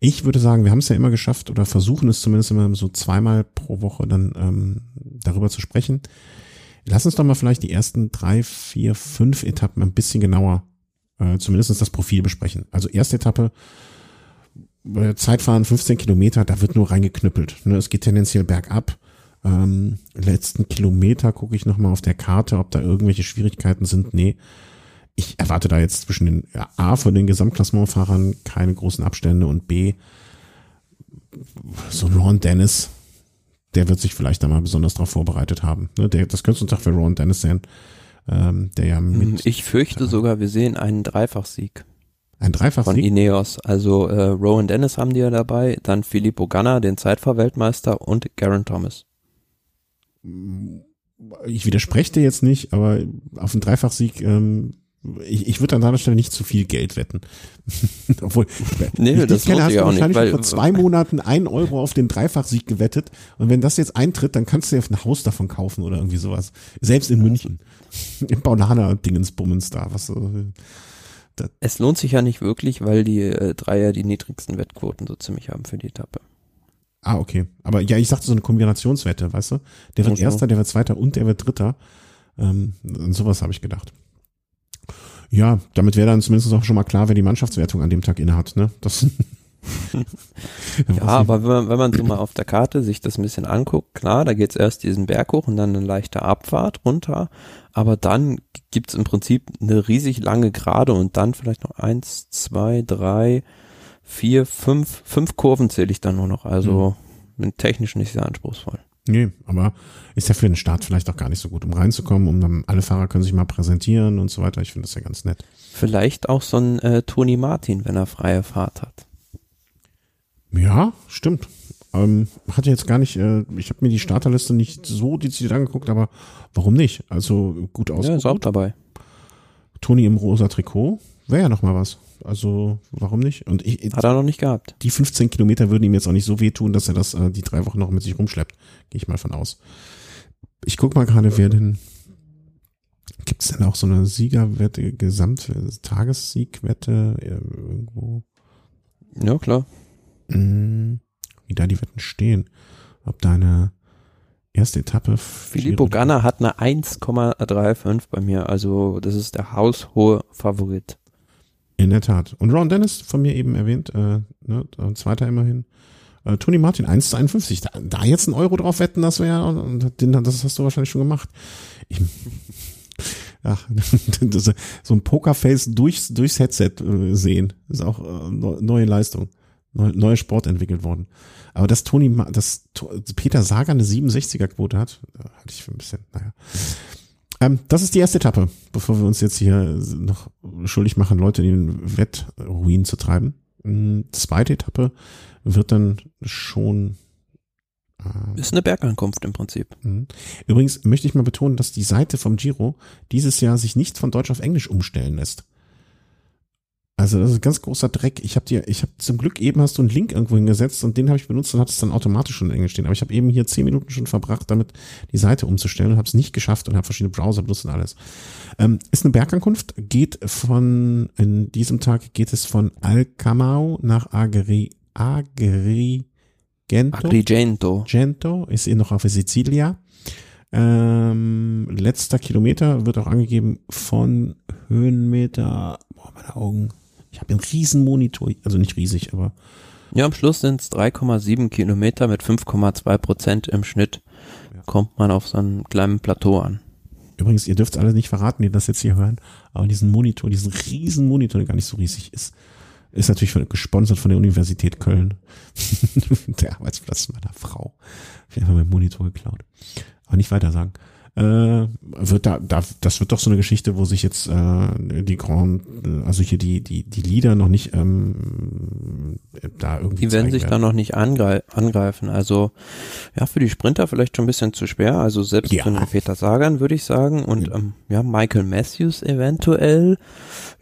Ich würde sagen, wir haben es ja immer geschafft oder versuchen es zumindest immer so zweimal pro Woche dann ähm, darüber zu sprechen. Lass uns doch mal vielleicht die ersten drei, vier, fünf Etappen ein bisschen genauer, äh, zumindest das Profil besprechen. Also erste Etappe, äh, Zeitfahren 15 Kilometer, da wird nur reingeknüppelt. Ne? Es geht tendenziell bergab. Ähm, letzten Kilometer gucke ich nochmal auf der Karte, ob da irgendwelche Schwierigkeiten sind. Nee, ich erwarte da jetzt zwischen den ja, A von den Gesamtklassementfahrern keine großen Abstände und B so Ron Dennis, der wird sich vielleicht da mal besonders darauf vorbereitet haben. Ne, der, das könnte ein Tag für Ron Dennis sein, ähm, der ja mit. Hm, ich fürchte sogar, wir sehen einen Dreifachsieg. Ein Dreifachsieg? Von Ineos. Also äh, Rowan Dennis haben die ja dabei, dann Filippo Ganna, den Zeitfahrweltmeister und Garen Thomas ich widerspreche dir jetzt nicht, aber auf einen Dreifachsieg, ähm, ich, ich würde an deiner Stelle nicht zu viel Geld wetten. Obwohl, nee, ich das kenne, hast du wahrscheinlich nicht, vor zwei Monaten ein Euro auf den Dreifachsieg gewettet und wenn das jetzt eintritt, dann kannst du dir ein Haus davon kaufen oder irgendwie sowas. Selbst in München. Im Baunana-Dingensbummens da, was so. Es lohnt sich ja nicht wirklich, weil die äh, Dreier die niedrigsten Wettquoten so ziemlich haben für die Etappe. Ah, okay. Aber ja, ich sagte so eine Kombinationswette, weißt du? Der wird okay. Erster, der wird Zweiter und der wird Dritter. Ähm, sowas habe ich gedacht. Ja, damit wäre dann zumindest auch schon mal klar, wer die Mannschaftswertung an dem Tag innehat. Ne? Das ja, aber wenn man, wenn man so mal auf der Karte sich das ein bisschen anguckt, klar, da geht's erst diesen Berg hoch und dann eine leichte Abfahrt runter, aber dann gibt's im Prinzip eine riesig lange Gerade und dann vielleicht noch eins, zwei, drei, vier, fünf, fünf Kurven zähle ich dann nur noch. Also mhm. technisch nicht sehr anspruchsvoll. Nee, aber ist ja für den Start vielleicht auch gar nicht so gut, um reinzukommen, um dann alle Fahrer können sich mal präsentieren und so weiter. Ich finde das ja ganz nett. Vielleicht auch so ein äh, Toni Martin, wenn er freie Fahrt hat. Ja, stimmt. Ähm, hatte jetzt gar nicht, äh, ich habe mir die Starterliste nicht so dezidiert angeguckt, aber warum nicht? Also gut aus. Ja, ist auch dabei. Toni im rosa Trikot, wäre ja noch mal was. Also warum nicht? Und ich, Hat er noch nicht gehabt. Die 15 Kilometer würden ihm jetzt auch nicht so wehtun, dass er das äh, die drei Wochen noch mit sich rumschleppt. Gehe ich mal von aus. Ich guck mal gerade, wer denn. Gibt es denn auch so eine Siegerwette, Gesamt Tagessiegwette irgendwo? Ja, klar. Hm, wie da die Wetten stehen. Ob deine erste Etappe. Filippo Ganna hat eine 1,35 bei mir. Also das ist der haushohe Favorit. In der Tat. Und Ron Dennis, von mir eben erwähnt, äh, ne, zweiter immerhin. Äh, Tony Martin, 1 zu 51. Da, da jetzt einen Euro drauf wetten, das wäre, das hast du wahrscheinlich schon gemacht. Ich, ach, so ein Pokerface durchs, durchs Headset äh, sehen, ist auch äh, neue Leistung. Neu, neuer Sport entwickelt worden. Aber dass Tony, dass Peter Sager eine 67er Quote hat, hatte ich für ein bisschen, naja. Ähm, das ist die erste Etappe, bevor wir uns jetzt hier noch schuldig machen, Leute in den Wettruin zu treiben. Ähm, zweite Etappe wird dann schon äh, ist eine Bergankunft im Prinzip. Mhm. Übrigens möchte ich mal betonen, dass die Seite vom Giro dieses Jahr sich nicht von Deutsch auf Englisch umstellen lässt. Also das ist ein ganz großer Dreck. Ich habe dir, ich habe zum Glück eben hast du einen Link irgendwo hingesetzt und den habe ich benutzt und hat es dann automatisch schon in Englisch stehen. Aber ich habe eben hier zehn Minuten schon verbracht, damit die Seite umzustellen und habe es nicht geschafft und habe verschiedene Browser benutzt und alles. Ähm, ist eine Bergankunft, geht von in diesem Tag geht es von Alcamau nach Agri Agri Agrigento. Gento ist eh noch auf Sizilia. Ähm, letzter Kilometer wird auch angegeben von Höhenmeter, boah, meine Augen, ich habe einen riesen Monitor, also nicht riesig, aber. Ja, am Schluss sind es 3,7 Kilometer mit 5,2 Prozent im Schnitt. Ja. Kommt man auf so einem kleinen Plateau an. Übrigens, ihr dürft alle nicht verraten, die das jetzt hier hören, aber diesen Monitor, diesen riesen Monitor, der gar nicht so riesig ist, ist natürlich von, gesponsert von der Universität Köln. der Arbeitsplatz meiner Frau. Ich habe meinen Monitor geklaut. Aber nicht weiter sagen äh, wird da, da, das wird doch so eine Geschichte, wo sich jetzt äh, die Grand, also hier die, die, die Lieder noch nicht ähm, da irgendwie. Die werden sich werden. da noch nicht angreifen. Also ja, für die Sprinter vielleicht schon ein bisschen zu schwer. Also selbst ja. für den Peter Sagan würde ich sagen. Und ja. Ähm, ja, Michael Matthews eventuell.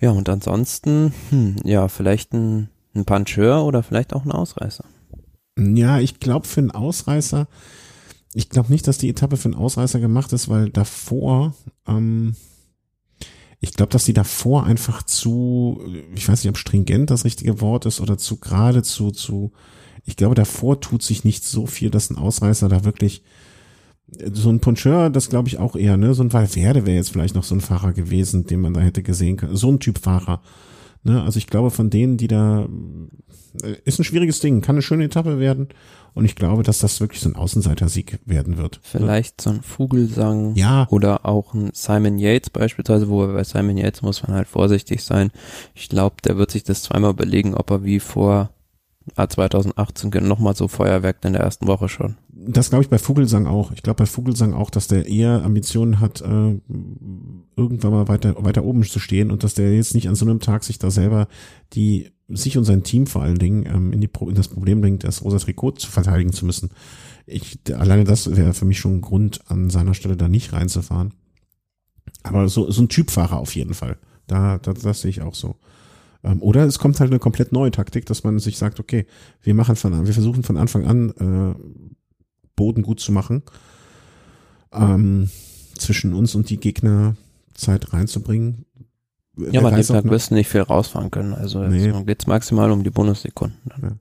Ja, und ansonsten, hm, ja, vielleicht ein, ein Puncheur oder vielleicht auch ein Ausreißer. Ja, ich glaube für einen Ausreißer ich glaube nicht, dass die Etappe für einen Ausreißer gemacht ist, weil davor, ähm, ich glaube, dass die davor einfach zu, ich weiß nicht, ob stringent das richtige Wort ist oder zu gerade zu, zu, ich glaube, davor tut sich nicht so viel, dass ein Ausreißer da wirklich, so ein Puncheur, das glaube ich auch eher, ne, so ein Valverde wäre jetzt vielleicht noch so ein Fahrer gewesen, den man da hätte gesehen können, so ein Typ Fahrer, ne, also ich glaube von denen, die da, äh, ist ein schwieriges Ding, kann eine schöne Etappe werden und ich glaube, dass das wirklich so ein Außenseiter-Sieg werden wird. Vielleicht so ein Vogelsang ja. oder auch ein Simon Yates beispielsweise, wo bei Simon Yates muss man halt vorsichtig sein. Ich glaube, der wird sich das zweimal überlegen, ob er wie vor 2018 nochmal so Feuerwerk in der ersten Woche schon. Das glaube ich bei Vogelsang auch. Ich glaube bei Vogelsang auch, dass der eher Ambitionen hat, äh, irgendwann mal weiter, weiter oben zu stehen und dass der jetzt nicht an so einem Tag sich da selber die sich und sein Team vor allen Dingen ähm, in, die, in das Problem bringt, das rosa Trikot zu verteidigen zu müssen. Ich, alleine das wäre für mich schon ein Grund, an seiner Stelle da nicht reinzufahren. Aber so, so ein Typfahrer auf jeden Fall. Da, da das sehe ich auch so. Ähm, oder es kommt halt eine komplett neue Taktik, dass man sich sagt, okay, wir machen von, wir versuchen von Anfang an äh, Boden gut zu machen, ähm, zwischen uns und die Gegner Zeit reinzubringen. Ja, aber an dem Tag wirst du nicht viel rausfahren können. Also nee. jetzt geht's maximal um die Bonussekunden. Ja.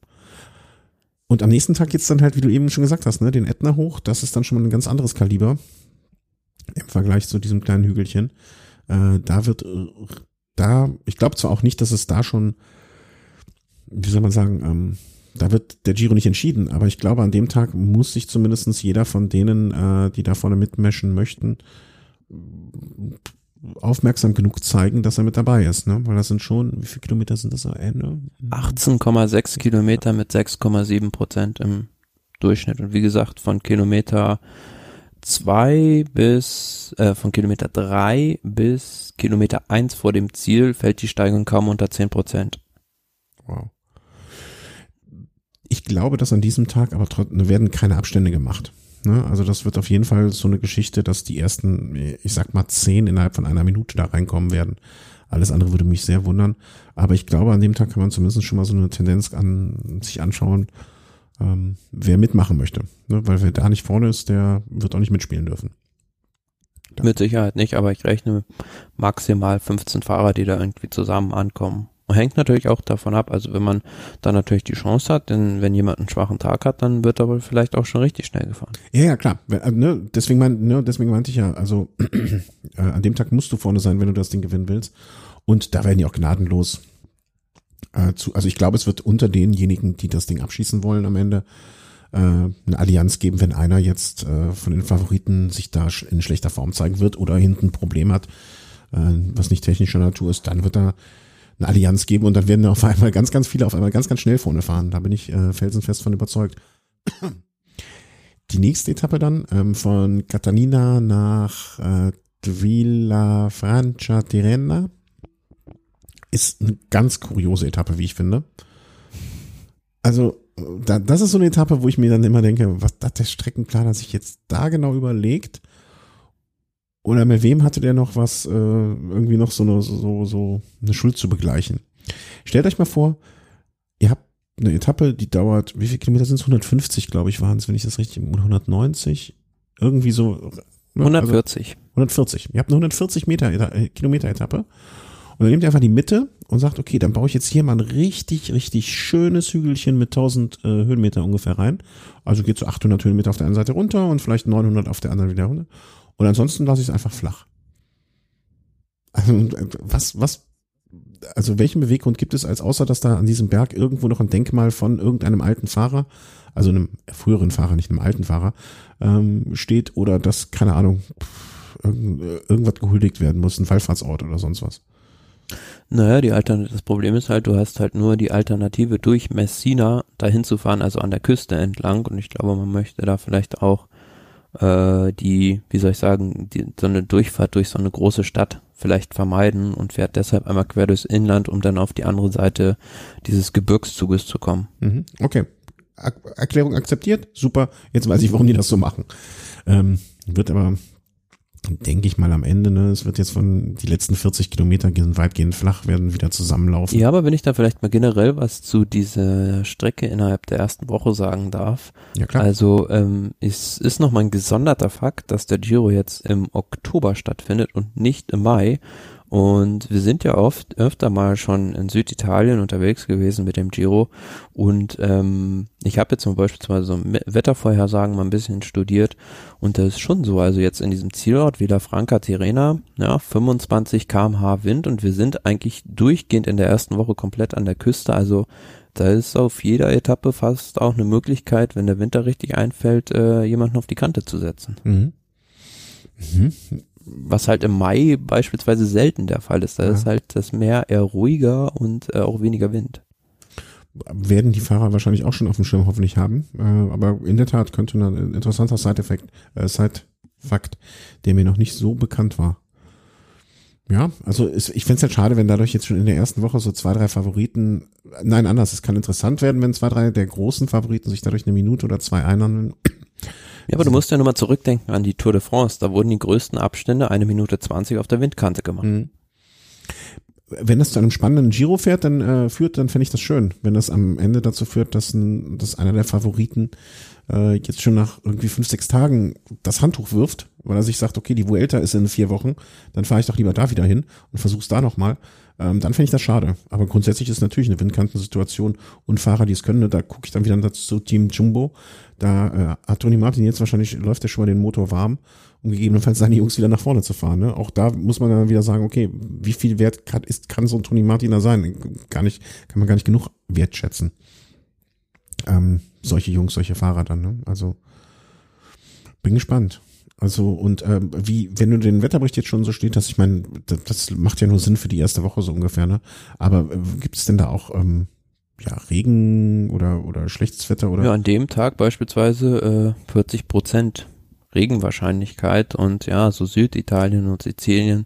Und am nächsten Tag geht's dann halt, wie du eben schon gesagt hast, ne, den Ätna hoch. Das ist dann schon mal ein ganz anderes Kaliber im Vergleich zu diesem kleinen Hügelchen. Äh, da wird äh, da, ich glaube zwar auch nicht, dass es da schon, wie soll man sagen, ähm, da wird der Giro nicht entschieden, aber ich glaube, an dem Tag muss sich zumindestens jeder von denen, äh, die da vorne mitmeschen möchten, aufmerksam genug zeigen, dass er mit dabei ist, ne? Weil das sind schon, wie viele Kilometer sind das am Ende? 18,6 Kilometer mit 6,7 Prozent im Durchschnitt. Und wie gesagt, von Kilometer zwei bis, äh, von Kilometer drei bis Kilometer eins vor dem Ziel fällt die Steigung kaum unter 10 Prozent. Wow. Ich glaube, dass an diesem Tag aber werden keine Abstände gemacht. Ne? Also das wird auf jeden Fall so eine Geschichte, dass die ersten, ich sag mal, zehn innerhalb von einer Minute da reinkommen werden. Alles andere würde mich sehr wundern. Aber ich glaube, an dem Tag kann man zumindest schon mal so eine Tendenz an sich anschauen, ähm, wer mitmachen möchte. Ne? Weil wer da nicht vorne ist, der wird auch nicht mitspielen dürfen. Da. Mit Sicherheit nicht, aber ich rechne maximal 15 Fahrer, die da irgendwie zusammen ankommen. Hängt natürlich auch davon ab, also wenn man da natürlich die Chance hat, denn wenn jemand einen schwachen Tag hat, dann wird er wohl vielleicht auch schon richtig schnell gefahren. Ja, ja, klar. Äh, ne, deswegen, mein, ne, deswegen meinte ich ja, also äh, an dem Tag musst du vorne sein, wenn du das Ding gewinnen willst. Und da werden die auch gnadenlos äh, zu, also ich glaube, es wird unter denjenigen, die das Ding abschießen wollen am Ende, äh, eine Allianz geben, wenn einer jetzt äh, von den Favoriten sich da in schlechter Form zeigen wird oder hinten ein Problem hat, äh, was nicht technischer Natur ist, dann wird da eine Allianz geben und dann werden auf einmal ganz, ganz viele auf einmal ganz, ganz schnell vorne fahren. Da bin ich äh, felsenfest von überzeugt. Die nächste Etappe dann ähm, von Catanina nach äh, Villa Francia Tirena ist eine ganz kuriose Etappe, wie ich finde. Also, da, das ist so eine Etappe, wo ich mir dann immer denke, was hat der Streckenplaner sich jetzt da genau überlegt? Oder mit wem hatte der noch was, äh, irgendwie noch so eine, so, so eine Schuld zu begleichen? Stellt euch mal vor, ihr habt eine Etappe, die dauert, wie viele Kilometer sind es? 150, glaube ich, waren es, wenn ich das richtig, 190? Irgendwie so. Ne? 140. Also 140. Ihr habt eine 140 Meter, äh, Kilometer Etappe. Und dann nehmt ihr einfach die Mitte und sagt, okay, dann baue ich jetzt hier mal ein richtig, richtig schönes Hügelchen mit 1000 äh, Höhenmeter ungefähr rein. Also geht so 800 Höhenmeter auf der einen Seite runter und vielleicht 900 auf der anderen wieder runter. Und ansonsten lasse ich es einfach flach. Also, was, was, also welchen Beweggrund gibt es, als außer, dass da an diesem Berg irgendwo noch ein Denkmal von irgendeinem alten Fahrer, also einem früheren Fahrer, nicht einem alten Fahrer, ähm, steht oder das, keine Ahnung, irgend, irgendwas gehuldigt werden muss, ein Wallfahrtsort oder sonst was. Naja, die Altern das Problem ist halt, du hast halt nur die Alternative durch Messina dahin zu fahren, also an der Küste entlang. Und ich glaube, man möchte da vielleicht auch äh, die, wie soll ich sagen, die, so eine Durchfahrt durch so eine große Stadt vielleicht vermeiden und fährt deshalb einmal quer durchs Inland, um dann auf die andere Seite dieses Gebirgszuges zu kommen. Mhm. Okay. Er Erklärung akzeptiert, super. Jetzt weiß ich, warum die das so machen. Ähm, wird aber denke ich mal am Ende, ne, es wird jetzt von die letzten 40 Kilometer gehen weitgehend flach, werden wieder zusammenlaufen. Ja, aber wenn ich da vielleicht mal generell was zu dieser Strecke innerhalb der ersten Woche sagen darf. Ja, klar. Also ähm, es ist nochmal ein gesonderter Fakt, dass der Giro jetzt im Oktober stattfindet und nicht im Mai. Und wir sind ja oft öfter mal schon in Süditalien unterwegs gewesen mit dem Giro. Und ähm, ich habe jetzt zum Beispiel so Wettervorhersagen mal ein bisschen studiert. Und das ist schon so. Also jetzt in diesem Zielort Villa Franca Tirena, ja, 25 kmh Wind und wir sind eigentlich durchgehend in der ersten Woche komplett an der Küste. Also da ist auf jeder Etappe fast auch eine Möglichkeit, wenn der Winter richtig einfällt, äh, jemanden auf die Kante zu setzen. Mhm. Mhm was halt im Mai beispielsweise selten der Fall ist. Da ja. ist halt das Meer eher ruhiger und äh, auch weniger Wind. Werden die Fahrer wahrscheinlich auch schon auf dem Schirm hoffentlich haben. Äh, aber in der Tat könnte ein interessanter Side-Effekt, äh, Side-Fakt, der mir noch nicht so bekannt war. Ja, also ist, ich fände es halt schade, wenn dadurch jetzt schon in der ersten Woche so zwei, drei Favoriten, nein, anders, es kann interessant werden, wenn zwei, drei der großen Favoriten sich dadurch eine Minute oder zwei einhandeln. Ja, aber du musst ja nochmal zurückdenken an die Tour de France. Da wurden die größten Abstände eine Minute zwanzig auf der Windkante gemacht. Mhm. Wenn das zu einem spannenden Giro fährt, dann äh, führt, dann fände ich das schön. Wenn das am Ende dazu führt, dass, ein, dass einer der Favoriten äh, jetzt schon nach irgendwie fünf, sechs Tagen das Handtuch wirft, weil er sich sagt, okay, die Vuelta ist in vier Wochen, dann fahre ich doch lieber da wieder hin und versuch's da nochmal ähm, dann fände ich das schade. Aber grundsätzlich ist natürlich eine Windkantensituation und Fahrer, die es können, ne, da gucke ich dann wieder dazu Team Jumbo. Da äh, hat Toni Martin jetzt wahrscheinlich, läuft er schon mal den Motor warm, um gegebenenfalls seine Jungs wieder nach vorne zu fahren. Ne? Auch da muss man dann wieder sagen, okay, wie viel Wert kann, ist, kann so ein Toni Martin da sein? Gar nicht, kann man gar nicht genug wertschätzen. Ähm, solche Jungs, solche Fahrer dann. Ne? Also bin gespannt. Also und ähm, wie, wenn du den Wetterbericht jetzt schon so steht hast, ich meine, das, das macht ja nur Sinn für die erste Woche so ungefähr, ne? Aber äh, gibt es denn da auch ähm, ja, Regen oder oder schlechtes Wetter oder? Ja, an dem Tag beispielsweise äh, 40 Prozent Regenwahrscheinlichkeit und ja, so Süditalien und Sizilien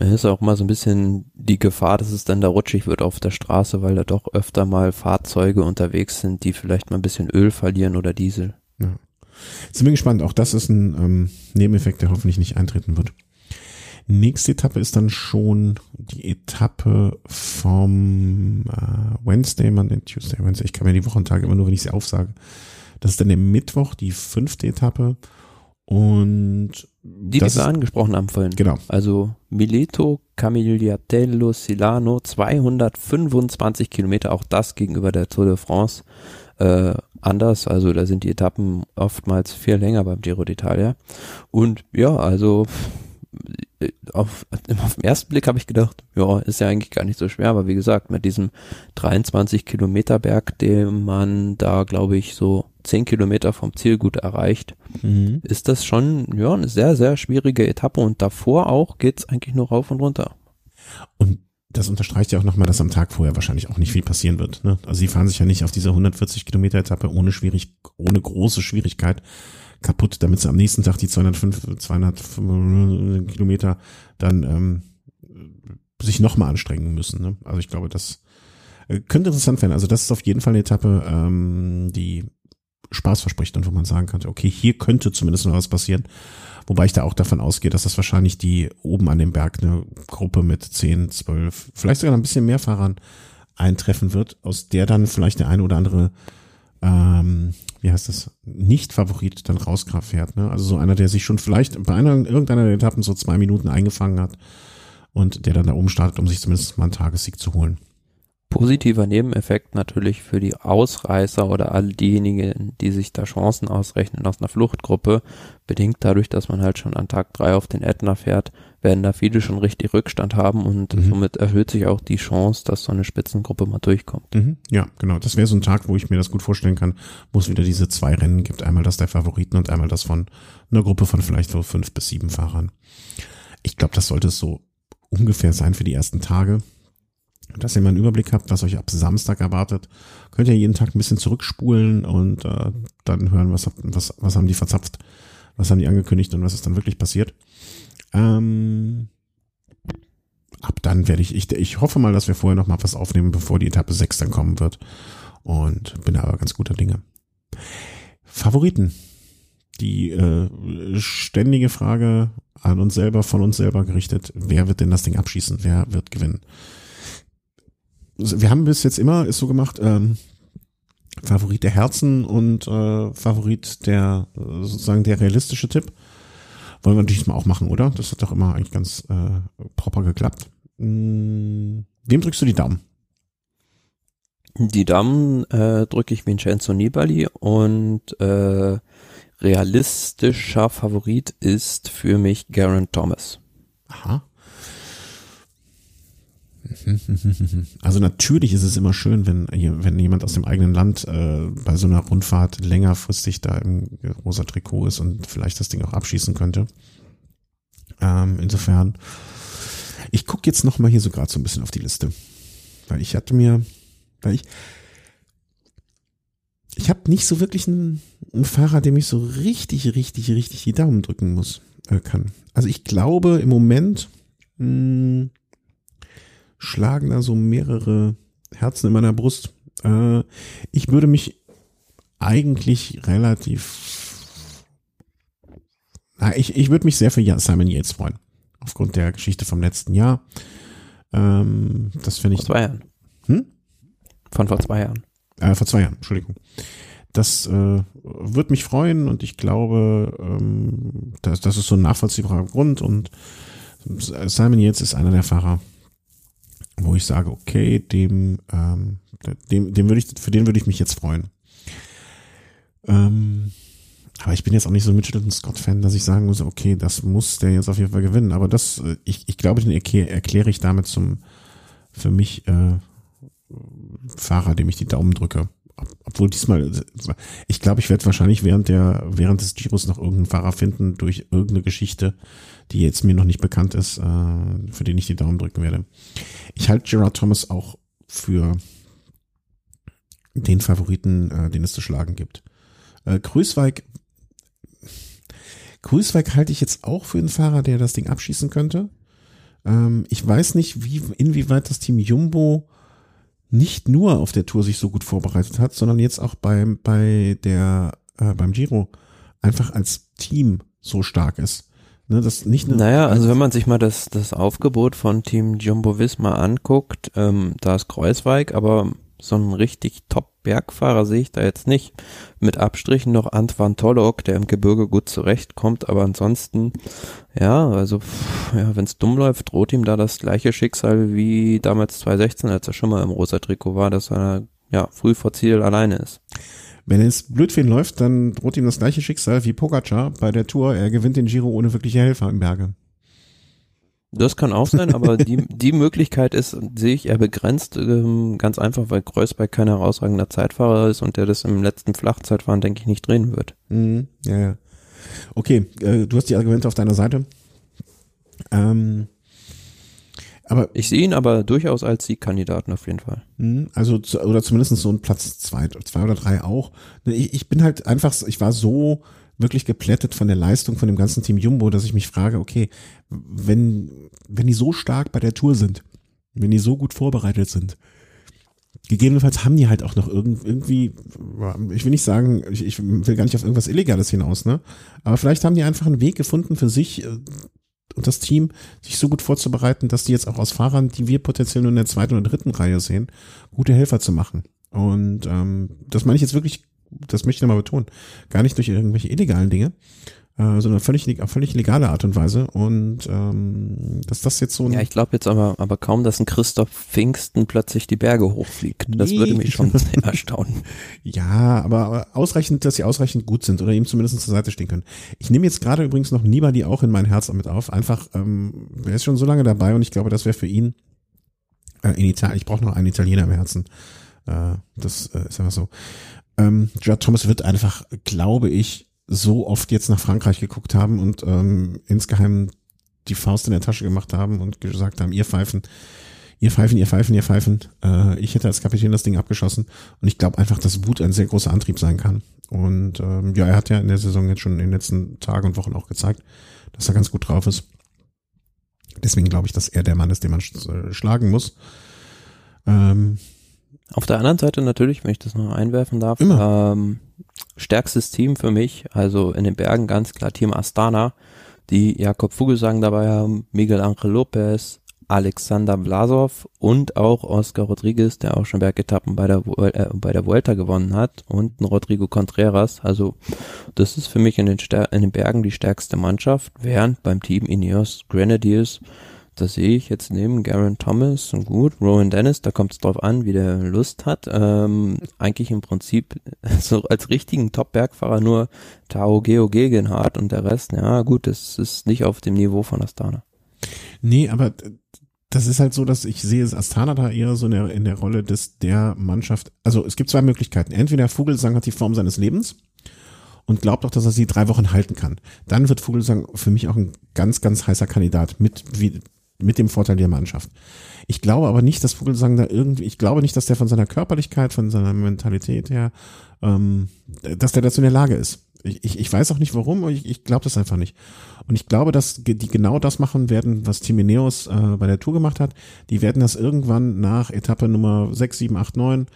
ist auch mal so ein bisschen die Gefahr, dass es dann da rutschig wird auf der Straße, weil da doch öfter mal Fahrzeuge unterwegs sind, die vielleicht mal ein bisschen Öl verlieren oder Diesel. Ja. Sind wir gespannt. Auch das ist ein ähm, Nebeneffekt, der hoffentlich nicht eintreten wird. Nächste Etappe ist dann schon die Etappe vom äh, Wednesday, Monday, Tuesday, Wednesday. Ich kann mir die Wochentage immer nur, wenn ich sie aufsage. Das ist dann der Mittwoch, die fünfte Etappe. Und die, die wir angesprochen haben vorhin. Genau. Also Mileto, Camigliatello, Silano, 225 Kilometer, auch das gegenüber der Tour de France äh, anders. Also da sind die Etappen oftmals viel länger beim Giro d'Italia. Und ja, also auf, auf den ersten Blick habe ich gedacht, ja, ist ja eigentlich gar nicht so schwer, aber wie gesagt, mit diesem 23 Kilometer Berg, den man da, glaube ich, so 10 Kilometer vom Ziel gut erreicht, mhm. ist das schon, ja, eine sehr, sehr schwierige Etappe und davor auch geht's eigentlich nur rauf und runter. Und das unterstreicht ja auch nochmal, dass am Tag vorher wahrscheinlich auch nicht viel passieren wird. Ne? Also sie fahren sich ja nicht auf dieser 140 Kilometer Etappe ohne schwierig, ohne große Schwierigkeit kaputt, damit sie am nächsten Tag die 205, 200 Kilometer dann ähm, sich nochmal anstrengen müssen. Ne? Also ich glaube, das äh, könnte interessant werden. Also das ist auf jeden Fall eine Etappe, ähm, die Spaß verspricht und wo man sagen könnte, okay, hier könnte zumindest noch was passieren. Wobei ich da auch davon ausgehe, dass das wahrscheinlich die oben an dem Berg eine Gruppe mit 10, 12, vielleicht sogar ein bisschen mehr Fahrern eintreffen wird, aus der dann vielleicht der eine oder andere, ähm, wie heißt das, Nicht-Favorit dann rausfährt. Ne? Also so einer, der sich schon vielleicht bei einer, irgendeiner der Etappen so zwei Minuten eingefangen hat und der dann da oben startet, um sich zumindest mal einen Tagessieg zu holen. Positiver Nebeneffekt natürlich für die Ausreißer oder all diejenigen, die sich da Chancen ausrechnen aus einer Fluchtgruppe, bedingt dadurch, dass man halt schon an Tag drei auf den Ätna fährt, werden da viele schon richtig Rückstand haben und mhm. somit erhöht sich auch die Chance, dass so eine Spitzengruppe mal durchkommt. Mhm. Ja, genau. Das wäre so ein Tag, wo ich mir das gut vorstellen kann, wo es wieder diese zwei Rennen gibt. Einmal das der Favoriten und einmal das von einer Gruppe von vielleicht so fünf bis sieben Fahrern. Ich glaube, das sollte es so ungefähr sein für die ersten Tage. Dass ihr mal einen Überblick habt, was euch ab Samstag erwartet, könnt ihr jeden Tag ein bisschen zurückspulen und äh, dann hören, was, was, was haben die verzapft, was haben die angekündigt und was ist dann wirklich passiert. Ähm, ab dann werde ich, ich, ich hoffe mal, dass wir vorher noch mal was aufnehmen, bevor die Etappe 6 dann kommen wird. Und bin aber ganz guter Dinge. Favoriten. Die äh, ständige Frage an uns selber, von uns selber gerichtet, wer wird denn das Ding abschießen? Wer wird gewinnen? Wir haben bis jetzt immer, ist so gemacht, ähm, Favorit der Herzen und äh, Favorit der sozusagen der realistische Tipp. Wollen wir natürlich mal auch machen, oder? Das hat doch immer eigentlich ganz äh, proper geklappt. Hm, wem drückst du die Daumen? Die Daumen äh, drücke ich Vincenzo Nibali und äh, realistischer Favorit ist für mich Garen Thomas. Also natürlich ist es immer schön, wenn, wenn jemand aus dem eigenen Land äh, bei so einer Rundfahrt längerfristig da im rosa Trikot ist und vielleicht das Ding auch abschießen könnte. Ähm, insofern, ich gucke jetzt noch mal hier so gerade so ein bisschen auf die Liste, weil ich hatte mir, weil ich, ich habe nicht so wirklich einen, einen, Fahrer, dem ich so richtig, richtig, richtig die Daumen drücken muss äh, kann. Also ich glaube im Moment mh, hm, schlagen da so mehrere Herzen in meiner Brust. Äh, ich würde mich eigentlich relativ, na, ich, ich würde mich sehr für Simon Yates freuen. Aufgrund der Geschichte vom letzten Jahr. Ähm, das finde ich. Vor zwei Jahren. Hm? Von vor zwei Jahren. Äh, vor zwei Jahren, Entschuldigung. Das äh, wird mich freuen und ich glaube, ähm, das, das ist so ein nachvollziehbarer Grund und Simon Yates ist einer der Fahrer, wo ich sage, okay, dem, ähm, dem, dem würde ich, für den würde ich mich jetzt freuen. Ähm, aber ich bin jetzt auch nicht so ein Mitchelton Scott-Fan, dass ich sagen muss, okay, das muss der jetzt auf jeden Fall gewinnen. Aber das, äh, ich, ich glaube, den erkläre, erkläre ich damit zum, für mich, äh, Fahrer, dem ich die Daumen drücke. Obwohl diesmal, ich glaube, ich werde wahrscheinlich während der, während des Giros noch irgendeinen Fahrer finden durch irgendeine Geschichte, die jetzt mir noch nicht bekannt ist, äh, für den ich die Daumen drücken werde. Ich halte Gerard Thomas auch für den Favoriten, äh, den es zu schlagen gibt. Äh, Grüßweig, Grüßweig halte ich jetzt auch für einen Fahrer, der das Ding abschießen könnte. Ähm, ich weiß nicht, wie, inwieweit das Team Jumbo nicht nur auf der Tour sich so gut vorbereitet hat, sondern jetzt auch beim, bei der, äh, beim Giro einfach als Team so stark ist. Ne, das nicht eine naja, also wenn man sich mal das, das Aufgebot von Team Jumbo Visma anguckt, ähm, da ist Kreuzweig, aber so einen richtig Top-Bergfahrer sehe ich da jetzt nicht. Mit Abstrichen noch Antoine Tolok, der im Gebirge gut zurechtkommt, aber ansonsten, ja, also, ja, wenn es dumm läuft, droht ihm da das gleiche Schicksal wie damals 2016, als er schon mal im rosa Trikot war, dass er, ja, früh vor Ziel alleine ist. Wenn es blöd für ihn läuft, dann droht ihm das gleiche Schicksal wie Pogacar bei der Tour. Er gewinnt den Giro ohne wirkliche Helfer im Berge. Das kann auch sein, aber die, die Möglichkeit ist, sehe ich eher begrenzt, ähm, ganz einfach, weil Kreuzberg kein herausragender Zeitfahrer ist und der das im letzten Flachzeitfahren, denke ich, nicht drehen wird. Mhm, ja, ja. Okay, äh, du hast die Argumente auf deiner Seite. Ähm, aber ich sehe ihn aber durchaus als Siegkandidaten auf jeden Fall. Mhm, also oder zumindest so ein Platz zwei, zwei oder drei auch. Ich, ich bin halt einfach, ich war so wirklich geplättet von der Leistung von dem ganzen Team Jumbo, dass ich mich frage, okay, wenn wenn die so stark bei der Tour sind, wenn die so gut vorbereitet sind, gegebenenfalls haben die halt auch noch irgendwie, ich will nicht sagen, ich, ich will gar nicht auf irgendwas Illegales hinaus, ne? Aber vielleicht haben die einfach einen Weg gefunden für sich, äh, und das Team sich so gut vorzubereiten, dass die jetzt auch aus Fahrern, die wir potenziell nur in der zweiten oder dritten Reihe sehen, gute Helfer zu machen. Und ähm, das meine ich jetzt wirklich, das möchte ich nochmal betonen, gar nicht durch irgendwelche illegalen Dinge, äh, so eine völlig, auf völlig legale Art und Weise. Und ähm, dass das jetzt so ein Ja, ich glaube jetzt aber, aber kaum, dass ein Christoph Pfingsten plötzlich die Berge hochfliegt. Das Nee. würde mich schon sehr erstaunen. Ja, aber ausreichend, dass sie ausreichend gut sind oder ihm zumindest zur Seite stehen können. Ich nehme jetzt gerade übrigens noch Nibali auch in mein Herz mit auf. Einfach, ähm, er ist schon so lange dabei und ich glaube, das wäre für ihn äh, in Italien. Ich brauche noch einen Italiener im Herzen. Äh, das äh, ist einfach so. Ähm, Judd Thomas wird einfach, glaube ich, so oft jetzt nach Frankreich geguckt haben und ähm, insgeheim die Faust in der Tasche gemacht haben und gesagt haben, ihr pfeifen, ihr pfeifen, ihr pfeifen, ihr pfeifen. Äh, ich hätte als Kapitän das Ding abgeschossen und ich glaube einfach, dass Wut ein sehr großer Antrieb sein kann. Und ähm, ja, er hat ja in der Saison jetzt schon in den letzten Tagen und Wochen auch gezeigt, dass er ganz gut drauf ist. Deswegen glaube ich, dass er der Mann ist, den man sch äh, schlagen muss. Ähm, Auf der anderen Seite natürlich, wenn ich das noch einwerfen darf, Immer. ähm, stärkstes Team für mich, also in den Bergen ganz klar Team Astana, die Jakob Vogelsang dabei haben, Miguel Angel Lopez, Alexander Vlasov und auch Oscar Rodriguez, der auch schon Bergetappen bei der, äh, bei der Vuelta gewonnen hat und ein Rodrigo Contreras. Also das ist für mich in den, in den Bergen die stärkste Mannschaft, während beim Team Ineos Grenadiers da sehe ich jetzt neben Garen Thomas und gut, Rowan Dennis, da kommt es drauf an, wie der Lust hat. Ähm, eigentlich im Prinzip so als richtigen Top-Bergfahrer nur Tao Geo Gegenhardt und der Rest, ja gut, das ist nicht auf dem Niveau von Astana. Nee, aber das ist halt so, dass ich sehe es Astana da eher so in der, in der Rolle des der Mannschaft. Also es gibt zwei Möglichkeiten. Entweder Vogelsang hat die Form seines Lebens und glaubt auch, dass er sie drei Wochen halten kann. Dann wird Vogelsang für mich auch ein ganz, ganz heißer Kandidat mit, wie, mit dem Vorteil der Mannschaft. Ich glaube aber nicht, dass Vogelsang da irgendwie, ich glaube nicht, dass der von seiner Körperlichkeit, von seiner Mentalität her, ähm, dass der dazu in der Lage ist. Ich, ich, ich weiß auch nicht warum, ich, ich glaube das einfach nicht. Und ich glaube, dass die genau das machen werden, was Team Ineos äh, bei der Tour gemacht hat. Die werden das irgendwann nach Etappe Nummer 6, 7, 8, 9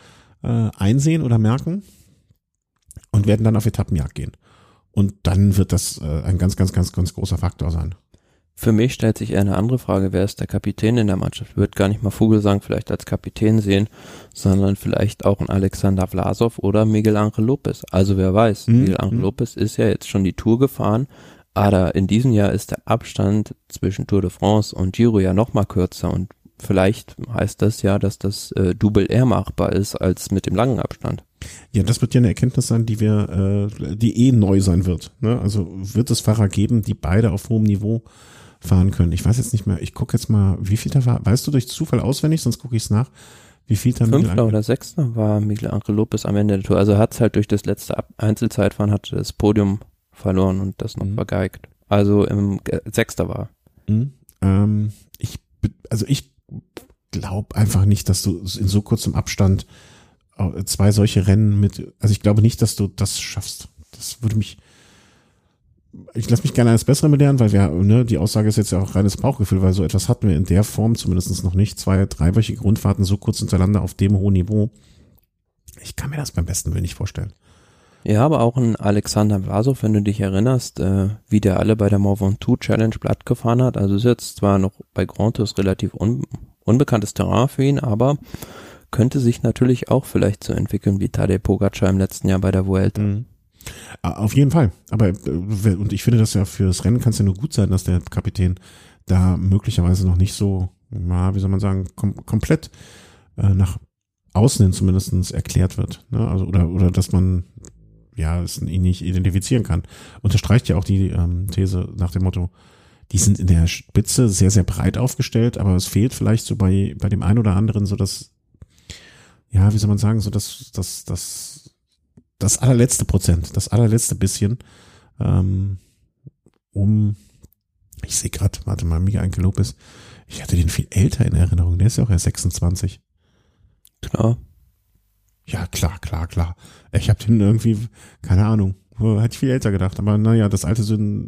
äh, einsehen oder merken und werden dann auf Etappenjagd gehen. Und dann wird das äh, ein ganz, ganz, ganz, ganz großer Faktor sein. Für mich stellt sich eher eine andere Frage, wer ist der Kapitän in der Mannschaft? Ich würde gar nicht mal Vogelsang vielleicht als Kapitän sehen, sondern vielleicht auch ein Alexander Vlasov oder Miguel Angel Lopez. Also wer weiß, Mhm. Miguel Angel Mhm. Lopez ist ja jetzt schon die Tour gefahren, aber in diesem Jahr ist der Abstand zwischen Tour de France und Giro ja noch mal kürzer und vielleicht heißt das ja, dass das äh, Double eher machbar ist als mit dem langen Abstand. Ja, das wird ja eine Erkenntnis sein, die wir, äh, die eh neu sein wird. Ne? Also wird es Fahrer geben, die beide auf hohem Niveau fahren können. Ich weiß jetzt nicht mehr, ich gucke jetzt mal, wie viel da war. Weißt du durch Zufall auswendig, sonst gucke ich es nach. Wie viel da Miguel Fünfter oder Sechster war Miguel Angel Lopez am Ende der Tour. Also hat halt durch das letzte Einzelzeitfahren hat das Podium verloren und das noch Mhm. vergeigt. Also im Ge- Sechster war. Mhm. Ähm, ich, also ich glaube einfach nicht, dass du in so kurzem Abstand äh, zwei solche Rennen mit, also ich glaube nicht, dass du das schaffst. Das würde mich, ich lasse mich gerne eines Besseren belehren, weil wir, ne, die Aussage ist jetzt ja auch reines Bauchgefühl, weil so etwas hatten wir in der Form zumindest noch nicht. Zwei, dreiwöchige Rundfahrten so kurz hintereinander auf dem hohen Niveau. Ich kann mir das beim besten Willen nicht vorstellen. Ja, aber auch ein Alexander Vlasov, wenn du dich erinnerst, äh, wie der alle bei der Mont Ventoux Challenge platt gefahren hat. Also ist jetzt zwar noch bei Grand Tours relativ un unbekanntes Terrain für ihn, aber könnte sich natürlich auch vielleicht so entwickeln wie Tadej Pogacar im letzten Jahr bei der Vuelta. Mhm. Ah, Auf jeden Fall. Aber, äh, und ich finde das ja fürs Rennen kann es ja nur gut sein, dass der Kapitän da möglicherweise noch nicht so, na, wie soll man sagen, kom komplett äh, nach außen hin zumindestens erklärt wird. Ne? Also, oder, oder dass man ja es ihn nicht identifizieren kann. Unterstreicht ja auch die ähm, These nach dem Motto, die sind in der Spitze sehr, sehr breit aufgestellt, aber es fehlt vielleicht so bei, bei dem einen oder anderen so das, ja, wie soll man sagen, so das, das, das, das allerletzte Prozent, das allerletzte bisschen, ähm, um, ich sehe gerade, warte mal, Miguel Angel Lopez, ich hatte den viel älter in Erinnerung, der ist ja auch erst 26. Klar. Ja, klar, klar, klar. Ich habe den irgendwie, keine Ahnung, hätte ich viel älter gedacht. Aber naja, das alte,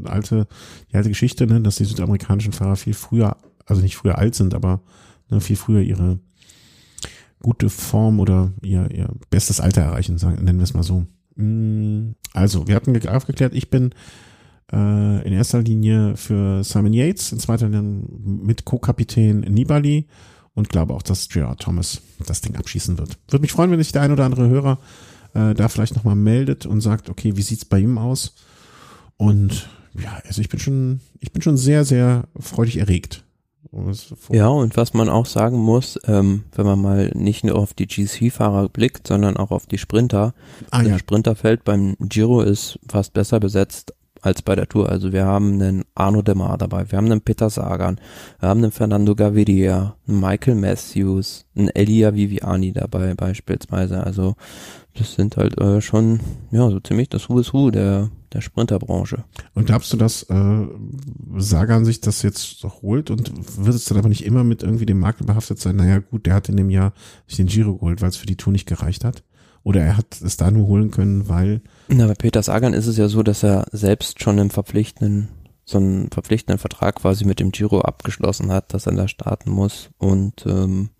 alte, die alte Geschichte, ne, dass die südamerikanischen Fahrer viel früher, also nicht früher alt sind, aber ne, viel früher ihre gute Form oder ihr, ihr bestes Alter erreichen, sagen, nennen wir es mal so. Mm, Also, wir hatten ge- aufgeklärt, ich bin äh, in erster Linie für Simon Yates, in zweiter Linie mit Co-Kapitän Nibali und glaube auch, dass Gerard Thomas das Ding abschießen wird. Würde mich freuen, wenn sich der ein oder andere Hörer äh, da vielleicht nochmal meldet und sagt, okay, wie sieht's bei ihm aus? Und ja, also ich bin schon, ich bin schon sehr, sehr freudig erregt. Ja, und was man auch sagen muss, ähm, wenn man mal nicht nur auf die GC-Fahrer blickt, sondern auch auf die Sprinter. Ah, das ja. Sprinterfeld beim Giro ist fast besser besetzt als bei der Tour. Also wir haben einen Arno Demar dabei, wir haben einen Peter Sagan, wir haben einen Fernando Gaviria, einen Michael Matthews, einen Elia Viviani dabei beispielsweise. Also das sind halt äh, schon ja so ziemlich das Who is Who der der Sprinterbranche. Und glaubst du, dass äh, Sagan sich das jetzt holt und wird es dann aber nicht immer mit irgendwie dem Makel behaftet sein? Naja gut, der hat in dem Jahr sich den Giro geholt, weil es für die Tour nicht gereicht hat. Oder er hat es da nur holen können, weil. Na, bei Peter Sagan ist es ja so, dass er selbst schon im verpflichtenden, so einen verpflichtenden Vertrag quasi mit dem Giro abgeschlossen hat, dass er da starten muss. Und ähm,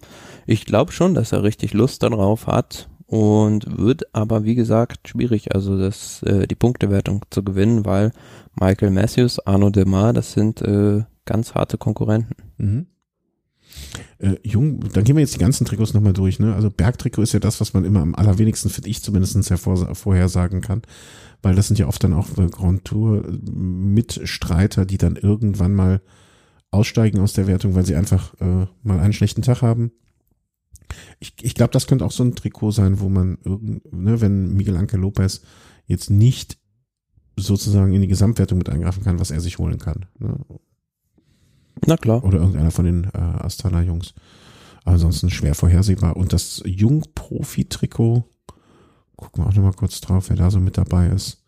ich glaube schon, dass er richtig Lust darauf hat und wird aber wie gesagt schwierig, also das äh, die Punktewertung zu gewinnen, weil Michael Matthews, Arno Demar, das sind äh, ganz harte Konkurrenten. Mhm. Äh, Jung, dann gehen wir jetzt die ganzen Trikots nochmal durch. Ne? Also Bergtrikot ist ja das, was man immer am allerwenigsten, finde ich zumindest, hervor, vorhersagen kann. Weil das sind ja oft dann auch äh, Grand Tour Mitstreiter, die dann irgendwann mal aussteigen aus der Wertung, weil sie einfach äh, mal einen schlechten Tag haben. Ich, ich glaube, das könnte auch so ein Trikot sein, wo man irgend, ne, wenn Miguel Anke Lopez jetzt nicht sozusagen in die Gesamtwertung mit eingreifen kann, was er sich holen kann. Ne? Na klar. Oder irgendeiner von den äh, Astana-Jungs. Ansonsten schwer vorhersehbar. Und das Jung-Profi-Trikot, gucken wir auch nochmal kurz drauf, wer da so mit dabei ist.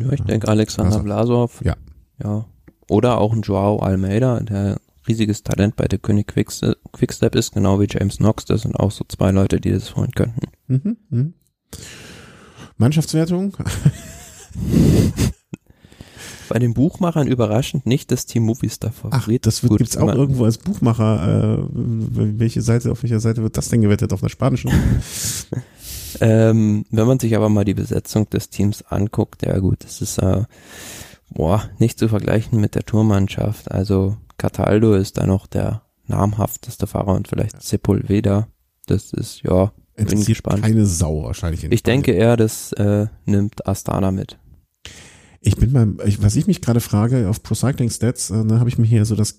Ja, ich denke Alexander Blasov. Ja. Ja. Oder auch ein Joao Almeida, der riesiges Talent bei der König Quickstep ist, genau wie James Knox. Das sind auch so zwei Leute, die das holen könnten. Mhm, mh. Mannschaftswertung? bei den Buchmachern überraschend nicht das Team Movistar Favorit. Ach, das wird, gibt's auch irgendwo als Buchmacher. Äh, welche Seite, auf welcher Seite wird das denn gewettet? Auf der spanischen? ähm, wenn man sich aber mal die Besetzung des Teams anguckt, ja gut, das ist äh, boah, nicht zu vergleichen mit der Tourmannschaft. Also Cataldo ist da noch der namhafteste Fahrer und vielleicht Sepulveda. Das ist, ja, bin gespannt. keine Sau wahrscheinlich. ich denke eher, das äh, nimmt Astana mit. Ich bin beim, ich, was ich mich gerade frage, auf Pro Cycling Stats, äh, ne, habe ich mir hier so das,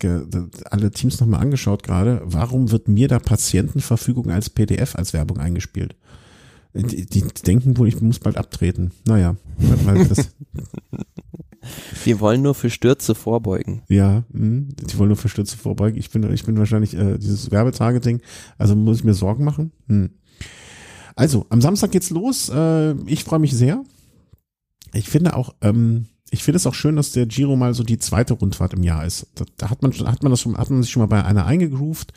alle Teams nochmal angeschaut gerade. Warum wird mir da Patientenverfügung als PDF als Werbung eingespielt? Die, die denken wohl, ich muss bald abtreten. Naja, weil das, Die wollen nur für Stürze vorbeugen. Ja, mh, die wollen nur für Stürze vorbeugen. Ich bin, ich bin wahrscheinlich äh, dieses Werbetargeting. Also muss ich mir Sorgen machen. Hm. Also, am Samstag geht's los. Äh, ich freue mich sehr. Ich finde auch, ähm, ich finde es auch schön, dass der Giro mal so die zweite Rundfahrt im Jahr ist. Da, da hat man, hat man das schon, hat man sich schon mal bei einer eingegroovt,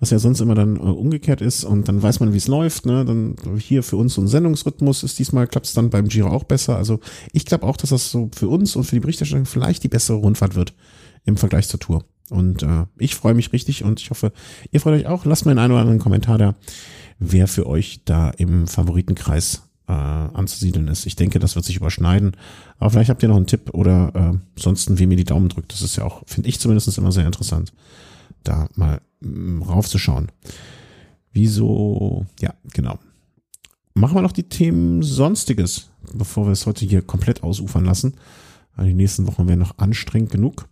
was ja sonst immer dann äh, umgekehrt ist und dann weiß man, wie es läuft. Ne? Dann hier für uns so ein Sendungsrhythmus ist diesmal klappt es dann beim Giro auch besser. Also ich glaube auch, dass das so für uns und für die Berichterstattung vielleicht die bessere Rundfahrt wird im Vergleich zur Tour. Und äh, ich freue mich richtig und ich hoffe, ihr freut euch auch. Lasst mir einen, einen oder anderen Kommentar da, wer für euch da im Favoritenkreis äh, anzusiedeln ist. Ich denke, das wird sich überschneiden. Aber vielleicht habt ihr noch einen Tipp oder äh, sonst, wie mir die Daumen drückt. Das ist ja auch, finde ich zumindest immer sehr interessant, da mal mm, raufzuschauen. Wieso, ja, genau. Machen wir noch die Themen Sonstiges, bevor wir es heute hier komplett ausufern lassen. Die nächsten Wochen werden noch anstrengend genug.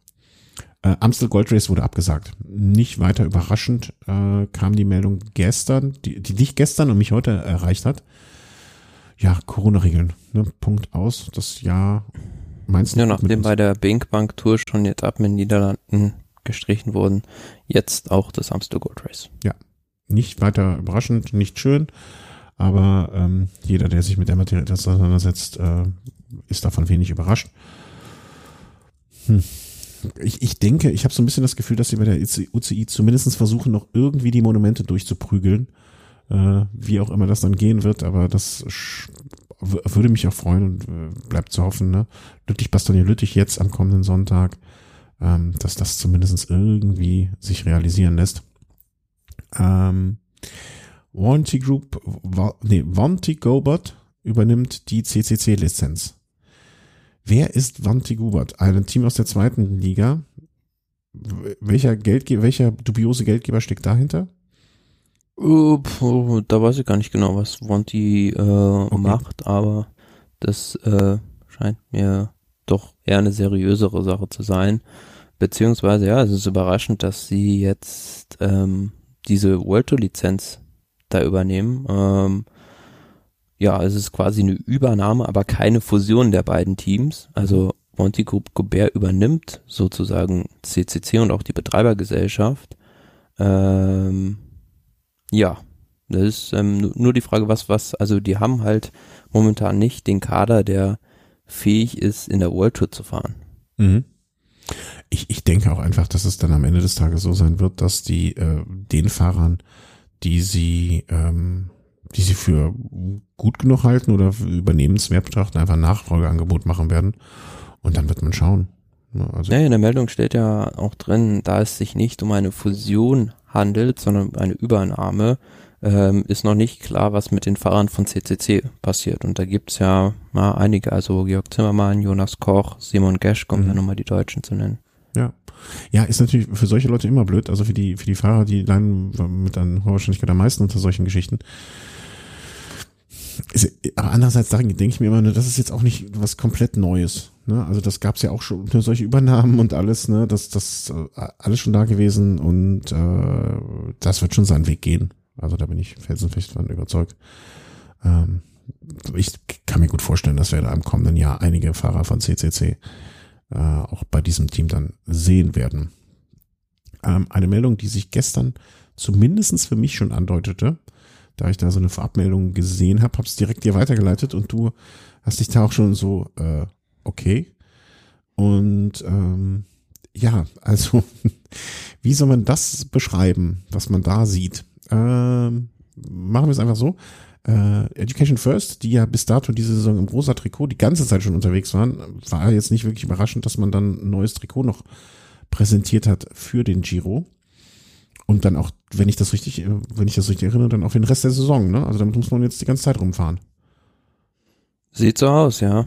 Äh, Amstel Gold Race wurde abgesagt. Nicht weiter überraschend äh, kam die Meldung gestern, die, die dich gestern und mich heute erreicht hat ja, Corona-Regeln, ne? Punkt aus. Das Jahr meinst du? Ja, nachdem bei der Binkbank Tour schon jetzt ab in den Niederlanden gestrichen wurden, jetzt auch das Amstel Gold Race. Ja, nicht weiter überraschend, nicht schön, aber ähm, jeder, der sich mit der Materie auseinandersetzt, äh, ist davon wenig überrascht. Hm. Ich, ich denke, ich habe so ein bisschen das Gefühl, dass sie bei der UCI zumindest versuchen, noch irgendwie die Monumente durchzuprügeln äh, wie auch immer das dann gehen wird, aber das würde mich auch freuen und äh, bleibt zu hoffen, ne? Lüttich, Bastogne, Lüttich jetzt am kommenden Sonntag, ähm, dass das zumindest irgendwie sich realisieren lässt. Ähm, Warranty Group, nee, Wanty Gobert übernimmt die CCC-Lizenz. Wer ist Wanty Gobert? Ein Team aus der zweiten Liga. Welcher Geldgeber, welcher dubiose Geldgeber steckt dahinter? Uh, da weiß ich gar nicht genau, was Wanty äh, okay. macht, aber das äh, scheint mir doch eher eine seriösere Sache zu sein. Beziehungsweise, ja, es ist überraschend, dass sie jetzt ähm, diese World Tour Lizenz da übernehmen. Ähm, ja, es ist quasi eine Übernahme, aber keine Fusion der beiden Teams. Also Monty Group Gobert übernimmt sozusagen CCC und auch die Betreibergesellschaft. Ähm, ja, das ist ähm, nur die Frage, was, was, also die haben halt momentan nicht den Kader, der fähig ist, in der World Tour zu fahren. Mhm. Ich, ich denke auch einfach, dass es dann am Ende des Tages so sein wird, dass die äh, den Fahrern, die sie, ähm, die sie für gut genug halten oder übernehmenswert betrachten, einfach ein Nachfolgeangebot machen werden. Und dann wird man schauen. Also ja, in der Meldung steht ja auch drin, da es sich nicht um eine Fusion handelt, sondern um eine Übernahme, ähm, ist noch nicht klar, was mit den Fahrern von CCC passiert. Und da gibt's ja mal einige, also Georg Zimmermann, Jonas Koch, Simon Gesch, kommen mhm. ja nochmal die Deutschen zu nennen. Ja. Ja, ist natürlich für solche Leute immer blöd, also für die, für die Fahrer, die leiden mit einer hoher Wahrscheinlichkeit am meisten unter solchen Geschichten. Ist, aber andererseits denke ich mir immer, ne, das ist jetzt auch nicht was komplett Neues. Ne? Also das gab's ja auch schon ne, solche Übernahmen und alles, ne? Das, das äh, alles schon da gewesen und äh, das wird schon seinen Weg gehen. Also da bin ich felsenfest von überzeugt. Ähm, ich kann mir gut vorstellen, dass wir da im kommenden Jahr einige Fahrer von CCC äh, auch bei diesem Team dann sehen werden. Ähm, eine Meldung, die sich gestern zumindestens für mich schon andeutete, da ich da so eine Vorabmeldung gesehen habe, habe es direkt dir weitergeleitet und du hast dich da auch schon so, äh, okay. Und ähm, ja, also wie soll man das beschreiben, was man da sieht? Ähm, machen wir es einfach so. Äh, Education First, die ja bis dato diese Saison im rosa Trikot die ganze Zeit schon unterwegs waren, war jetzt nicht wirklich überraschend, dass man dann ein neues Trikot noch präsentiert hat für den Giro. Und dann auch, wenn ich das richtig, wenn ich das richtig erinnere, dann auch den Rest der Saison, ne? Also damit muss man jetzt die ganze Zeit rumfahren. Sieht so aus, ja.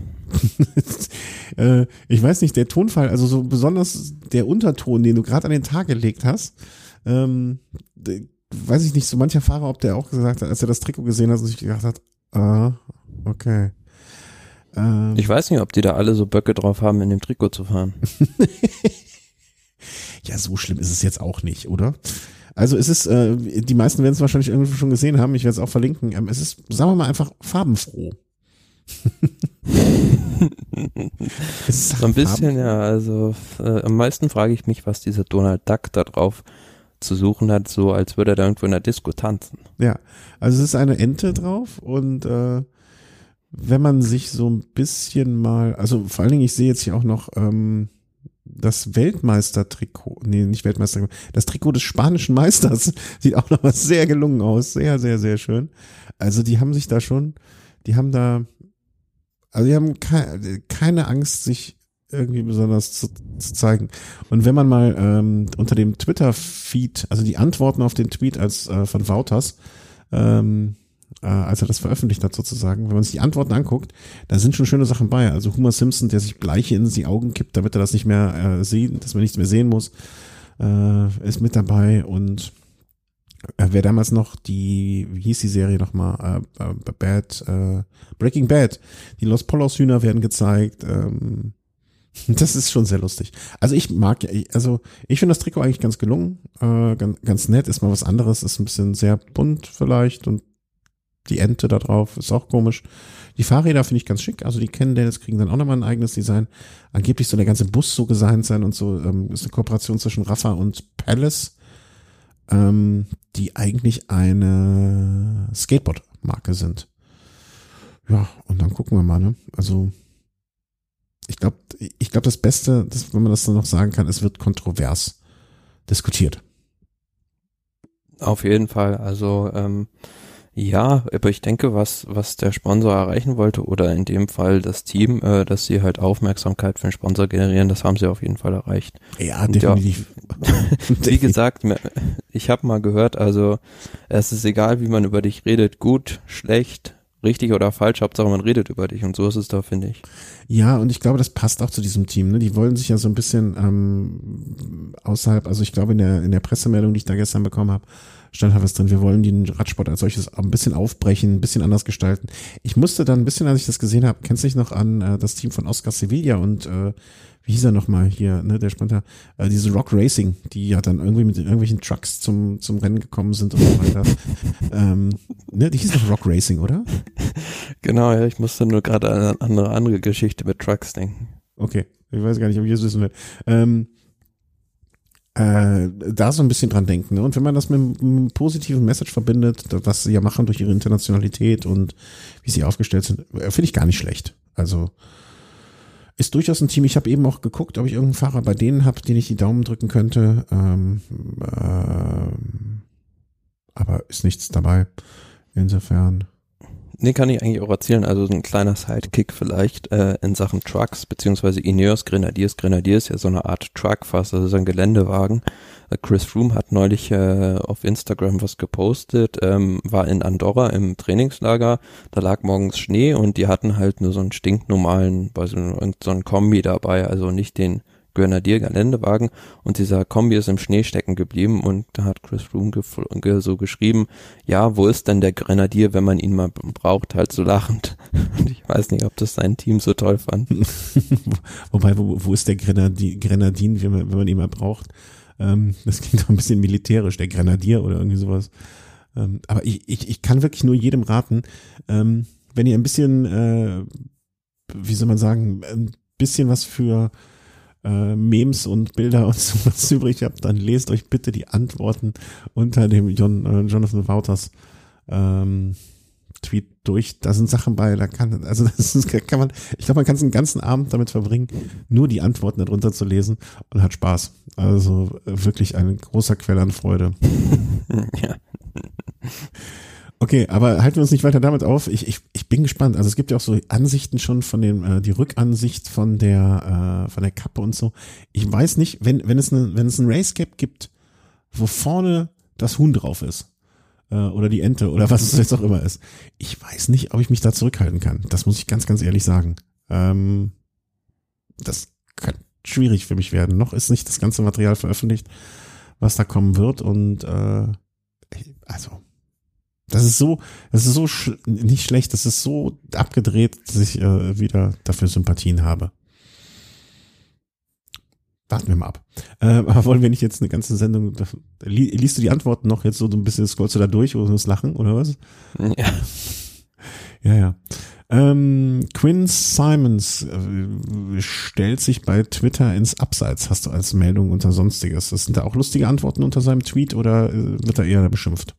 äh, ich weiß nicht, der Tonfall, also so besonders der Unterton, den du gerade an den Tag gelegt hast, ähm, weiß ich nicht, so mancher Fahrer, ob der auch gesagt hat, als er das Trikot gesehen hat, sich gedacht hat, ah, okay. Ähm, ich weiß nicht, ob die da alle so Böcke drauf haben, in dem Trikot zu fahren. ja, so schlimm ist es jetzt auch nicht, oder? Also es ist, äh, die meisten werden es wahrscheinlich irgendwie schon gesehen haben, ich werde es auch verlinken. Ähm, es ist, sagen wir mal, einfach farbenfroh. so ein bisschen, ja, also äh, am meisten frage ich mich, was dieser Donald Duck da drauf zu suchen hat, so als würde er da irgendwo in der Disco tanzen. Ja, also es ist eine Ente drauf und äh, wenn man sich so ein bisschen mal, also vor allen Dingen, ich sehe jetzt hier auch noch ähm, das Weltmeister-Trikot, nee, nicht Weltmeister, das Trikot des spanischen Meisters sieht auch noch mal sehr gelungen aus, sehr, sehr, sehr schön. Also die haben sich da schon, die haben da, also die haben keine, keine Angst, sich irgendwie besonders zu, zu zeigen. Und wenn man mal ähm, unter dem Twitter-Feed, also die Antworten auf den Tweet als äh, von Wouters, ähm, äh, als er das veröffentlicht hat sozusagen, wenn man sich die Antworten anguckt, da sind schon schöne Sachen bei. Also Homer Simpson, der sich Bleiche in die Augen kippt, damit er das nicht mehr äh, sieht, dass man nichts mehr sehen muss, äh, ist mit dabei und äh, wer damals noch die, wie hieß die Serie nochmal, äh, äh, Bad, äh, Breaking Bad, die Los Polos Hühner werden gezeigt, ähm, das ist schon sehr lustig. Also ich mag, also ich finde das Trikot eigentlich ganz gelungen, äh, ganz, ganz nett, ist mal was anderes, ist ein bisschen sehr bunt vielleicht und die Ente da drauf ist auch komisch. Die Fahrräder finde ich ganz schick, also die Cannondales kriegen dann auch nochmal ein eigenes Design. Angeblich soll der ganze Bus so designt sein und so, ähm, ist eine Kooperation zwischen Rafa und Palace, ähm, die eigentlich eine Skateboard-Marke sind. Ja, und dann gucken wir mal, ne? Also ich glaube, ich glaube, das Beste, das, wenn man das dann noch sagen kann, es wird kontrovers diskutiert. Auf jeden Fall. Also ähm, ja, aber ich denke, was was der Sponsor erreichen wollte oder in dem Fall das Team, äh, dass sie halt Aufmerksamkeit für den Sponsor generieren, das haben sie auf jeden Fall erreicht. Ja, definitiv. Ja, wie gesagt, ich habe mal gehört, also es ist egal, wie man über dich redet, gut, schlecht, richtig oder falsch, Hauptsache man redet über dich und so ist es da, finde ich. Ja, und ich glaube, das passt auch zu diesem Team. Ne? Die wollen sich ja so ein bisschen ähm, außerhalb, also ich glaube in der, in der Pressemeldung, die ich da gestern bekommen habe, stand halt was drin. Wir wollen den Radsport als solches ein bisschen aufbrechen, ein bisschen anders gestalten. Ich musste dann ein bisschen, als ich das gesehen habe, kennst du dich noch an äh, das Team von Oscar Sevilla und äh, wie hieß er nochmal hier, ne, der Sprinter, äh, diese Rock Racing, die ja dann irgendwie mit irgendwelchen Trucks zum, zum Rennen gekommen sind und so weiter. ähm, ne, die hieß doch Rock Racing, oder? Genau, ja, ich musste nur gerade an eine andere, andere Geschichte mit Trucks denken. Okay, ich weiß gar nicht, ob ich das wissen will. Ähm, äh, da so ein bisschen dran denken. Ne? Und wenn man das mit einem positiven Message verbindet, was sie ja machen durch ihre Internationalität und wie sie aufgestellt sind, äh, finde ich gar nicht schlecht. Also ist durchaus ein Team. Ich habe eben auch geguckt, ob ich irgendeinen Fahrer bei denen habe, den ich die Daumen drücken könnte. Ähm, äh, aber ist nichts dabei. Insofern. Nee, kann ich eigentlich auch erzählen. Also so ein kleiner Sidekick vielleicht äh, in Sachen Trucks, beziehungsweise Ineos Grenadiers. Grenadiers ist ja so eine Art Truck fast, also so ein Geländewagen. Äh, Chris Froome hat neulich äh, auf Instagram was gepostet, ähm, war in Andorra im Trainingslager, da lag morgens Schnee und die hatten halt nur so einen stinknormalen, also so einen Kombi dabei, also nicht den Grenadier Geländewagen und dieser Kombi ist im Schnee stecken geblieben und da hat Chris Froome so geschrieben, ja, wo ist denn der Grenadier, wenn man ihn mal braucht, halt so lachend. Und ich weiß nicht, ob das sein Team so toll fand. Wobei, wo, wo ist der Grenadier, Grenadin, wenn man, wenn man ihn mal braucht? Ähm, das klingt doch ein bisschen militärisch, der Grenadier oder irgendwie sowas. Ähm, aber ich, ich, ich kann wirklich nur jedem raten, ähm, wenn ihr ein bisschen, äh, wie soll man sagen, ein bisschen was für äh, Memes und Bilder und sowas übrig habt, dann lest euch bitte die Antworten unter dem John, äh, Jonathan Wouters ähm, Tweet durch. Da sind Sachen bei, da kann, also das ist, kann man, ich glaube, man kann es einen ganzen Abend damit verbringen, nur die Antworten darunter zu lesen und hat Spaß. Also wirklich ein großer Quell an Freude. ja. Okay, aber halten wir uns nicht weiter damit auf. Ich, ich, ich bin gespannt. Also es gibt ja auch so Ansichten schon von dem, äh, die Rückansicht von der, äh, von der Kappe und so. Ich weiß nicht, wenn, wenn es eine, wenn es ein Race Cap gibt, wo vorne das Huhn drauf ist, äh, oder die Ente oder was es jetzt auch immer ist. Ich weiß nicht, ob ich mich da zurückhalten kann. Das muss ich ganz, ganz ehrlich sagen. Ähm, das kann schwierig für mich werden. Noch ist nicht das ganze Material veröffentlicht, was da kommen wird und äh, also das ist so, das ist so sch nicht schlecht, das ist so abgedreht, dass ich äh, wieder dafür Sympathien habe. Warten wir mal ab. Äh, aber wollen wir nicht jetzt eine ganze Sendung, li liest du die Antworten noch jetzt so ein bisschen, scrollst du da durch oder das Lachen oder was? Ja. Ja, ja. Ähm, Quinn Simons äh, stellt sich bei Twitter ins Abseits, hast du als Meldung unter Sonstiges. Das sind da auch lustige Antworten unter seinem Tweet oder äh, wird er eher beschimpft?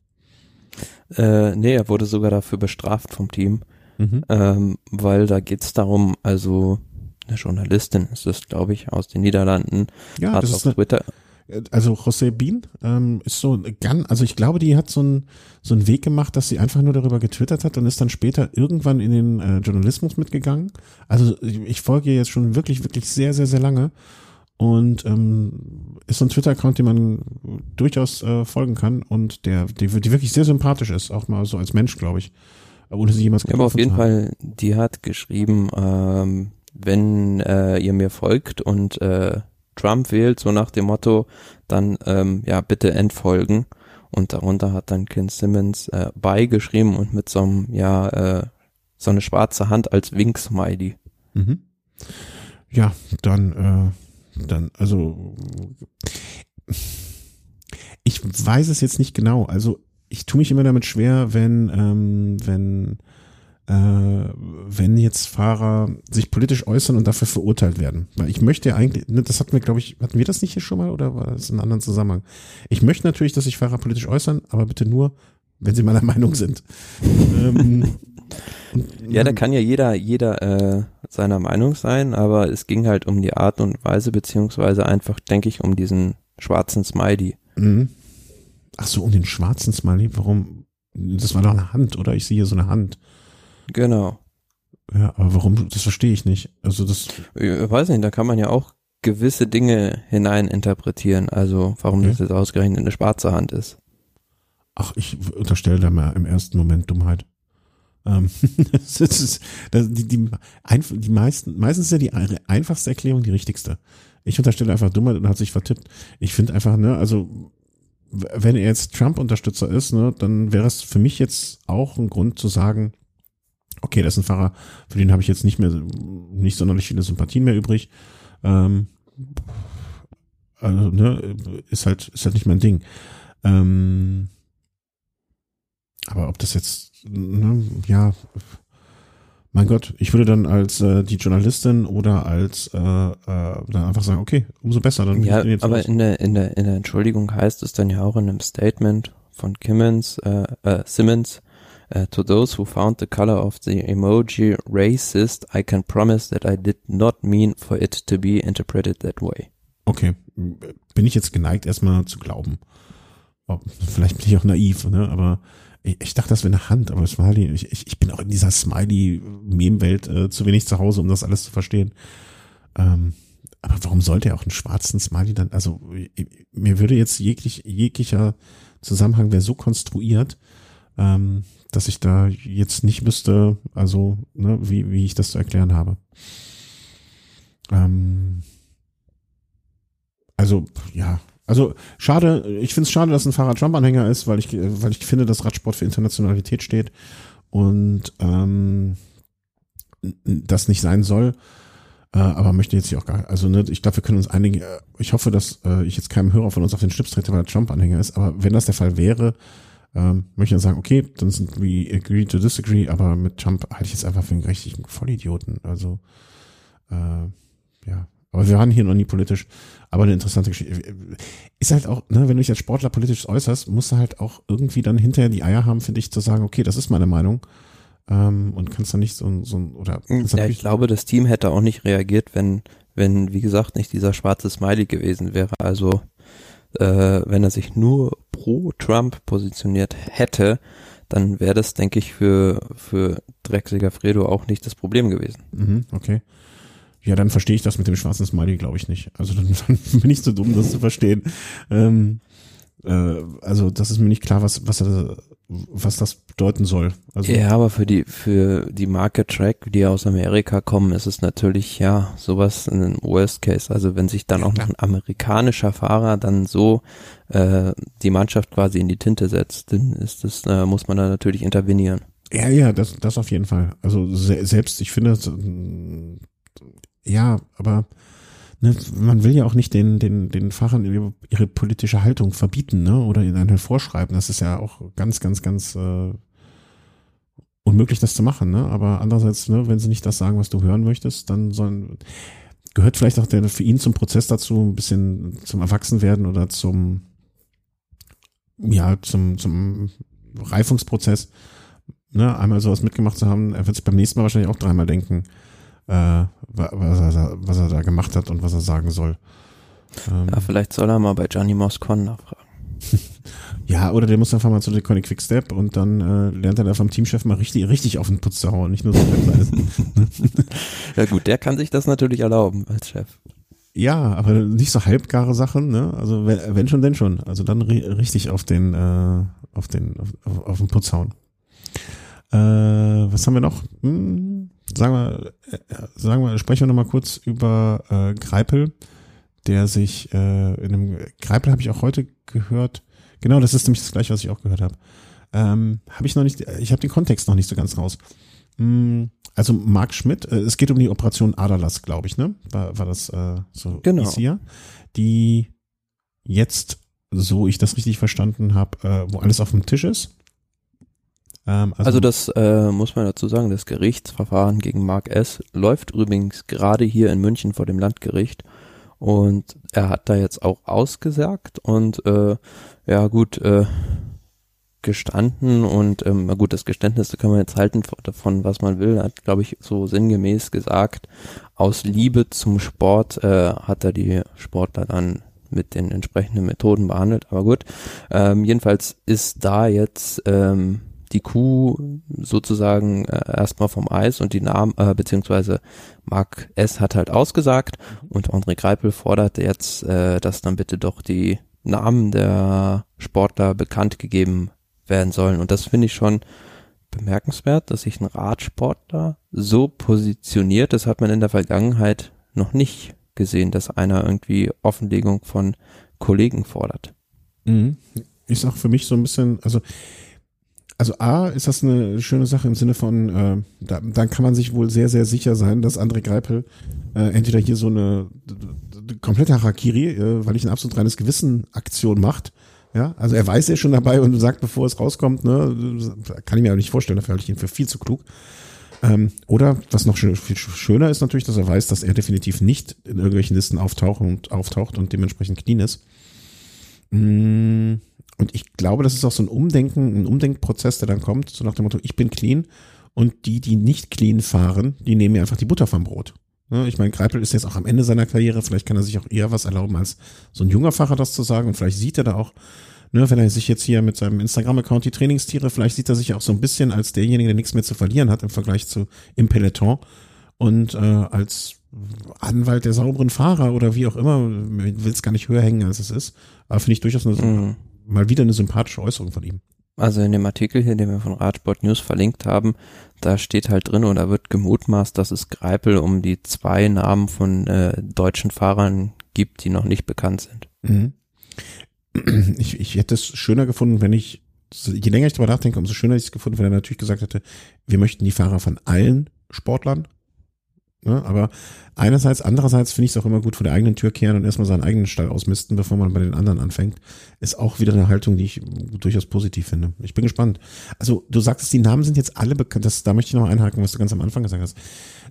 Äh, nee, er wurde sogar dafür bestraft vom Team, mhm. ähm, weil da geht's darum, also eine Journalistin ist es, glaube ich, aus den Niederlanden, ja, hat das auf ist Twitter. Eine, also José Bean ähm, ist so ganz, also ich glaube, die hat so einen so einen Weg gemacht, dass sie einfach nur darüber getwittert hat und ist dann später irgendwann in den äh, Journalismus mitgegangen. Also ich folge ihr jetzt schon wirklich, wirklich sehr, sehr, sehr lange und ähm, ist so ein Twitter-Account, den man durchaus äh, folgen kann und der, die, die wirklich sehr sympathisch ist, auch mal so als Mensch, glaube ich, ohne sie jemals ja, aber auf jeden Fall, die hat geschrieben, ähm, wenn äh, ihr mir folgt und äh, Trump wählt, so nach dem Motto, dann ähm, ja bitte entfolgen. Und darunter hat dann Ken Simmons äh, beigeschrieben und mit so einem, ja, äh, so eine schwarze Hand als Wink-Smiley. Mhm. Ja, dann äh, dann, also ich weiß es jetzt nicht genau. Also ich tue mich immer damit schwer, wenn, ähm, wenn, äh, wenn jetzt Fahrer sich politisch äußern und dafür verurteilt werden. Weil ich möchte ja eigentlich, ne, das hatten wir, glaube ich, hatten wir das nicht hier schon mal oder war das in einem anderen Zusammenhang? Ich möchte natürlich, dass sich Fahrer politisch äußern, aber bitte nur, wenn sie meiner Meinung sind. ähm, ja, da kann ja jeder, jeder äh, seiner Meinung sein, aber es ging halt um die Art und Weise, beziehungsweise einfach, denke ich, um diesen schwarzen Smiley. Mhm. Ach so, um den schwarzen Smiley? Warum? Das war doch eine Hand, oder? Ich sehe hier so eine Hand. Genau. Ja, aber warum? Das verstehe ich nicht. Also das. Ich weiß nicht, da kann man ja auch gewisse Dinge hinein interpretieren. Also warum okay. das jetzt ausgerechnet eine schwarze Hand ist. Ach, ich unterstelle da mal im ersten Moment Dummheit. Ähm, das ist, das, die, die, die meisten, meistens ist ja die einfachste Erklärung die richtigste. Ich unterstelle einfach Dummheit und hat sich vertippt. Ich finde einfach, ne, also wenn er jetzt Trump-Unterstützer ist, ne, dann wäre es für mich jetzt auch ein Grund zu sagen, okay, das ist ein Fahrer, für den habe ich jetzt nicht mehr, nicht sonderlich viele Sympathien mehr übrig. Ähm, also, ne, ist halt, ist halt nicht mein Ding. Ähm, aber ob das jetzt, ne, ja, mein Gott, ich würde dann als äh, die Journalistin oder als äh, äh, dann einfach sagen, okay, umso besser. Dann ja, aber in der, in, der, in der Entschuldigung heißt es dann ja auch in einem Statement von Kimmons, äh, äh, Simmons, uh, to those who found the color of the emoji racist, I can promise that I did not mean for it to be interpreted that way. Okay, bin ich jetzt geneigt, erstmal zu glauben. Vielleicht bin ich auch naiv, ne? aber ich dachte, das wäre eine Hand, aber Smiley, ich, ich bin auch in dieser Smiley-Meme-Welt äh, zu wenig zu Hause, um das alles zu verstehen. Ähm, aber warum sollte er auch einen schwarzen Smiley dann, also mir würde jetzt jeglich, jeglicher Zusammenhang wäre so konstruiert, ähm, dass ich da jetzt nicht wüsste, also ne, wie, wie ich das zu erklären habe. Ähm, also ja, also schade, ich finde es schade, dass ein Fahrer Trump-Anhänger ist, weil ich, weil ich finde, dass Radsport für Internationalität steht und ähm, das nicht sein soll. Äh, aber möchte jetzt hier auch gar, also ne, ich glaube, wir können uns einigen, äh, ich hoffe, dass äh, ich jetzt keinem Hörer von uns auf den Schlips trete, weil er Trump-Anhänger ist, aber wenn das der Fall wäre, ähm, möchte ich dann sagen, okay, dann sind we agree to disagree, aber mit Trump halte ich jetzt einfach für einen richtigen Vollidioten. Also äh, ja, aber wir waren hier noch nie politisch. Aber eine interessante Geschichte. Ist halt auch, ne, wenn du dich als Sportler politisch äußerst, musst du halt auch irgendwie dann hinterher die Eier haben, finde ich, zu sagen, okay, das ist meine Meinung. Ähm, und kannst dann nicht so, so oder. Ja, ich glaube, das Team hätte auch nicht reagiert, wenn, wenn, wie gesagt, nicht dieser schwarze Smiley gewesen wäre. Also, äh, wenn er sich nur pro Trump positioniert hätte, dann wäre das, denke ich, für, für Drecksiger Fredo auch nicht das Problem gewesen. Mhm, okay. Ja, dann verstehe ich das mit dem schwarzen Smiley, glaube ich nicht. Also dann, dann, bin ich zu dumm, das zu verstehen. Ähm, äh, also das ist mir nicht klar, was, was, was das bedeuten soll. Also, ja, aber für die, für die Marke Track, die aus Amerika kommen, ist es natürlich, ja, sowas ein Worst Case. Also wenn sich dann auch noch ein amerikanischer Fahrer dann so äh, die Mannschaft quasi in die Tinte setzt, dann ist das, äh, muss man da natürlich intervenieren. Ja, ja, das, das auf jeden Fall. Also se selbst, ich finde, ja, aber ne, man will ja auch nicht den, den, den Fahrern ihre, ihre politische Haltung verbieten, ne? Oder ihnen halt vorschreiben. Das ist ja auch ganz, ganz, ganz äh, unmöglich, das zu machen, ne? Aber andererseits, ne, wenn sie nicht das sagen, was du hören möchtest, dann sollen gehört vielleicht auch der für ihn zum Prozess dazu, ein bisschen zum Erwachsenwerden oder zum ja, zum, zum Reifungsprozess, ne, einmal sowas mitgemacht zu haben, er wird es beim nächsten Mal wahrscheinlich auch dreimal denken, äh, was, er, was er da gemacht hat und was er sagen soll. Ähm, ja, vielleicht soll er mal bei Johnny Moscon nachfragen. ja, oder der muss einfach mal zu der Conny Quickstep und dann äh, lernt er da vom Teamchef mal richtig, richtig auf den Putz zu hauen, nicht nur so Ja gut, der kann sich das natürlich erlauben als Chef. Ja, aber nicht so halbgare Sachen, ne? Also wenn, wenn schon, denn schon. Also dann richtig auf den, äh, auf den, auf, auf den Putz hauen. Äh, was haben wir noch? Hm, sagen wir, äh, sagen wir, sprechen wir nochmal kurz über äh, Greipel, der sich äh, in einem Greipel habe ich auch heute gehört. Genau, das ist nämlich das gleiche, was ich auch gehört habe. Ähm, habe ich noch nicht, ich habe den Kontext noch nicht so ganz raus. Hm, also Marc Schmidt, äh, es geht um die Operation Aderlass, glaube ich, ne? War, war das äh, so genau. hier, die jetzt, so ich das richtig verstanden habe, äh, wo alles auf dem Tisch ist. Ähm, also, also, das äh, muss man dazu sagen, das Gerichtsverfahren gegen Mark S. läuft übrigens gerade hier in München vor dem Landgericht und er hat da jetzt auch ausgesagt und äh, ja gut äh, gestanden und ähm, gut, das Geständnis da kann man jetzt halten davon, was man will. Hat, glaube ich, so sinngemäß gesagt, aus Liebe zum Sport äh, hat er die Sportler dann mit den entsprechenden Methoden behandelt. Aber gut, ähm, jedenfalls ist da jetzt ähm, die Kuh sozusagen äh, erstmal vom Eis und die Namen, äh, beziehungsweise Marc S. hat halt ausgesagt mhm. und André Greipel fordert jetzt, äh, dass dann bitte doch die Namen der Sportler bekannt gegeben werden sollen. Und das finde ich schon bemerkenswert, dass sich ein Radsportler so positioniert. Das hat man in der Vergangenheit noch nicht gesehen, dass einer irgendwie Offenlegung von Kollegen fordert. Mhm. Ist auch für mich so ein bisschen, also also A, ist das eine schöne Sache im Sinne von, äh, da, dann kann man sich wohl sehr, sehr sicher sein, dass André Greipel äh, entweder hier so eine komplette Harakiri, äh, weil ich ein absolut reines Gewissen Aktion macht. Ja, also er weiß ja schon dabei und sagt, bevor es rauskommt, ne, kann ich mir aber nicht vorstellen, dafür halte ich ihn für viel zu klug. Ähm, oder was noch viel schöner ist natürlich, dass er weiß, dass er definitiv nicht in irgendwelchen Listen auftaucht und auftaucht und dementsprechend clean ist. Mm, und ich glaube, das ist auch so ein Umdenken, ein Umdenkprozess, der dann kommt, so nach dem Motto, ich bin clean. Und die, die nicht clean fahren, die nehmen mir einfach die Butter vom Brot. Ich meine, Greipel ist jetzt auch am Ende seiner Karriere, vielleicht kann er sich auch eher was erlauben, als so ein junger Fahrer das zu sagen. Und vielleicht sieht er da auch, ne, wenn er sich jetzt hier mit seinem Instagram-Account die Trainingstiere, vielleicht sieht er sich auch so ein bisschen als derjenige, der nichts mehr zu verlieren hat im Vergleich zu im Peloton. Und äh, als Anwalt der sauberen Fahrer oder wie auch immer, will es gar nicht höher hängen, als es ist, aber finde ich durchaus eine, mhm. Mal wieder eine sympathische Äußerung von ihm. Also in dem Artikel hier, den wir von Radsport News verlinkt haben, da steht halt drin oder wird gemutmaßt, dass es Greipel um die zwei Namen von äh, deutschen Fahrern gibt, die noch nicht bekannt sind. Mhm. Ich, ich hätte es schöner gefunden, wenn ich, je länger ich darüber nachdenke, umso schöner hätte ich es gefunden, wenn er natürlich gesagt hätte, wir möchten die Fahrer von allen Sportlern Ne? Aber einerseits, andererseits finde ich es auch immer gut vor der eigenen Tür kehren und erstmal seinen eigenen Stall ausmisten, bevor man bei den anderen anfängt. Ist auch wieder eine Haltung, die ich durchaus positiv finde. Ich bin gespannt. Also du sagtest, die Namen sind jetzt alle bekannt. Das, da möchte ich noch einhaken, was du ganz am Anfang gesagt hast.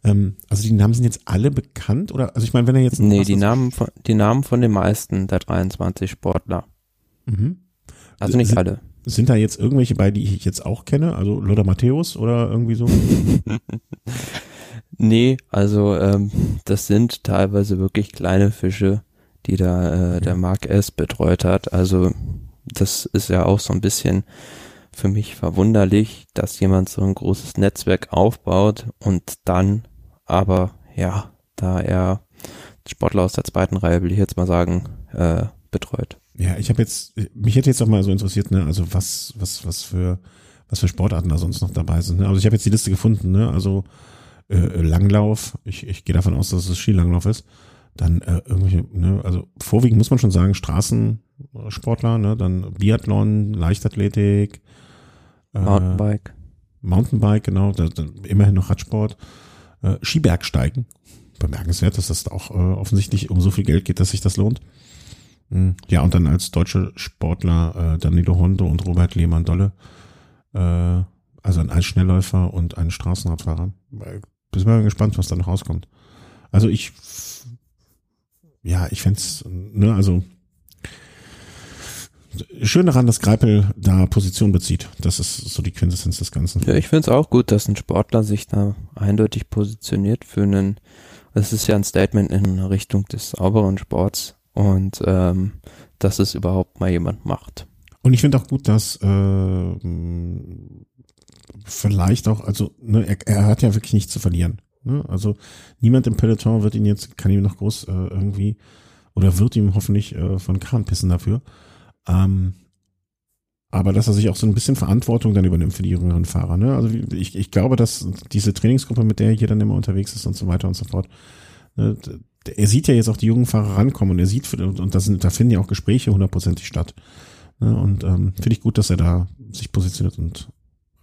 Ähm, also die Namen sind jetzt alle bekannt oder? Also ich meine, wenn er jetzt nee, die Namen von die Namen von den meisten der 23 Sportler. Mhm. Also nicht sind, alle. Sind da jetzt irgendwelche bei, die ich jetzt auch kenne? Also Lothar Matthäus oder irgendwie so? Nee, also ähm, das sind teilweise wirklich kleine Fische, die da äh, der Mark S. betreut hat. Also das ist ja auch so ein bisschen für mich verwunderlich, dass jemand so ein großes Netzwerk aufbaut und dann aber, ja, da er Sportler aus der zweiten Reihe, will ich jetzt mal sagen, äh, betreut. Ja, ich habe jetzt, mich hätte jetzt auch mal so interessiert, ne, also was, was, was für, was für Sportarten da sonst noch dabei sind. Ne? Also ich habe jetzt die Liste gefunden, ne? Also äh, Langlauf, ich, ich gehe davon aus, dass es Skilanglauf ist, dann äh, irgendwelche, ne, also vorwiegend muss man schon sagen, Straßensportler, ne, dann Biathlon, Leichtathletik, äh, Mountainbike. Mountainbike, genau, da, da, immerhin noch Radsport, äh, Skibergsteigen, bemerkenswert, dass das auch äh, offensichtlich um so viel Geld geht, dass sich das lohnt. Hm, ja, und dann als deutsche Sportler äh, Danilo Hondo und Robert Lehmann-Dolle, äh, also ein Eisschnellläufer und ein Straßenradfahrer bin mal gespannt, was da noch rauskommt. Also ich, ja, ich fände ne, also schön daran, dass Greipel da Position bezieht. Das ist so die Quintessenz des Ganzen. Ja, ich finde es auch gut, dass ein Sportler sich da eindeutig positioniert für einen, es ist ja ein Statement in Richtung des sauberen Sports und ähm, dass es überhaupt mal jemand macht. Und ich finde auch gut, dass äh, vielleicht auch, also ne, er, er hat ja wirklich nichts zu verlieren. Ne? Also niemand im Peloton wird ihn jetzt, kann ihm noch groß äh, irgendwie oder wird ihm hoffentlich äh, von Kahn pissen dafür. Ähm, aber dass er sich auch so ein bisschen Verantwortung dann übernimmt für die jüngeren Fahrer. Ne? Also ich, ich glaube, dass diese Trainingsgruppe, mit der er hier dann immer unterwegs ist und so weiter und so fort, ne, er sieht ja jetzt auch die jungen Fahrer rankommen und er sieht, und da, sind, da finden ja auch Gespräche hundertprozentig statt. Ne? Und ähm, finde ich gut, dass er da sich positioniert und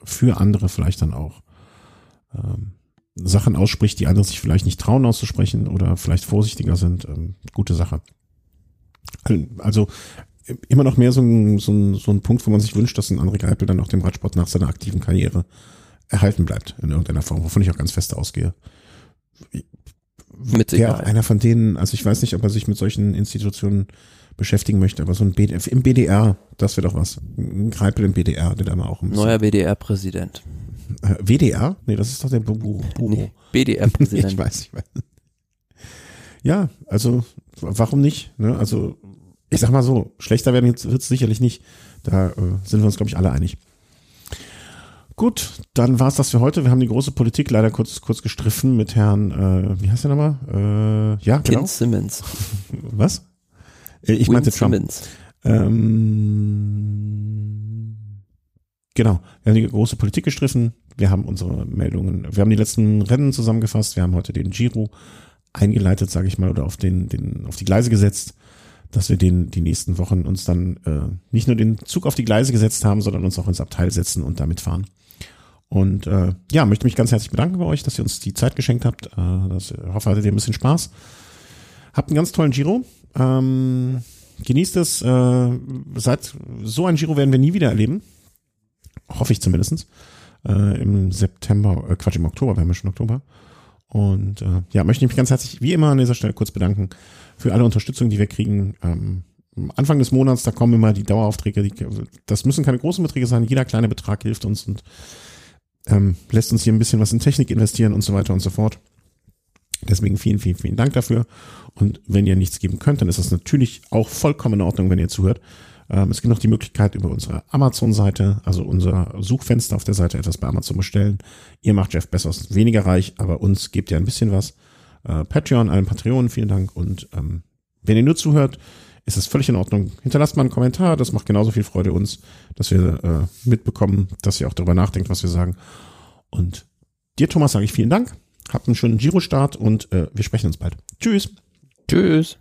für andere vielleicht dann auch ähm, Sachen ausspricht, die andere sich vielleicht nicht trauen auszusprechen oder vielleicht vorsichtiger sind. Ähm, gute Sache. Also immer noch mehr so ein, so, ein, so ein Punkt, wo man sich wünscht, dass ein André Greipel dann auch dem Radsport nach seiner aktiven Karriere erhalten bleibt in irgendeiner Form, wovon ich auch ganz fest ausgehe. Mit Sicherheit. Ja, einer von denen, also ich weiß nicht, ob er sich mit solchen Institutionen beschäftigen möchte, aber so ein BD, im BDR, das wäre doch was. Ein Greipel im BDR, der da mal auch ein Neuer BDR-Präsident. Äh, WDR? Nee, das ist doch der Büro. Nee, BDR-Präsident. ich weiß, ich weiß. Ja, also warum nicht? Ne? Also ich sag mal so, schlechter werden wird es sicherlich nicht. Da äh, sind wir uns, glaube ich, alle einig. Gut, dann war's das für heute. Wir haben die große Politik leider kurz, kurz gestriffen mit Herrn, äh, wie heißt der nochmal? Äh, ja, genau. Ken Simmons. Was? Äh, ich meinte Trump. Simmons. Ähm, genau. Wir haben die große Politik gestriffen. Wir haben unsere Meldungen, wir haben die letzten Rennen zusammengefasst. Wir haben heute den Giro eingeleitet, sage ich mal, oder auf den, den, auf die Gleise gesetzt. dass wir den die nächsten Wochen uns dann äh, nicht nur den Zug auf die Gleise gesetzt haben, sondern uns auch ins Abteil setzen und damit fahren. Und äh, ja, möchte mich ganz herzlich bedanken bei euch, dass ihr uns die Zeit geschenkt habt. Äh, das, ich hoffe, hattet ihr ein bisschen Spaß. Habt einen ganz tollen Giro. Ähm, genießt es. Äh, seit so ein Giro werden wir nie wieder erleben. Hoffe ich zumindestens. Äh, Im September, äh, Quatsch, im Oktober, wir haben ja schon Oktober. Und äh, ja, möchte ich mich ganz herzlich, wie immer an dieser Stelle kurz bedanken für alle Unterstützung, die wir kriegen. Ähm, Anfang des Monats, da kommen immer die Daueraufträge. Die, das müssen keine großen Beträge sein. Jeder kleine Betrag hilft uns und ähm, lässt uns hier ein bisschen was in Technik investieren und so weiter und so fort. Deswegen vielen, vielen, vielen Dank dafür. Und wenn ihr nichts geben könnt, dann ist das natürlich auch vollkommen in Ordnung, wenn ihr zuhört. Ähm, es gibt noch die Möglichkeit, über unsere Amazon-Seite, also unser Suchfenster auf der Seite, etwas bei Amazon bestellen. Ihr macht Jeff Bezos weniger reich, aber uns gebt ihr ein bisschen was. Äh, Patreon, allen Patreonen, vielen Dank. Und ähm, wenn ihr nur zuhört, ist es völlig in Ordnung. Hinterlasst mal einen Kommentar, das macht genauso viel Freude uns, dass wir äh, mitbekommen, dass ihr auch darüber nachdenkt, was wir sagen. Und dir, Thomas, sage ich vielen Dank. Habt einen schönen Giro-Start und äh, wir sprechen uns bald. Tschüss. Tschüss.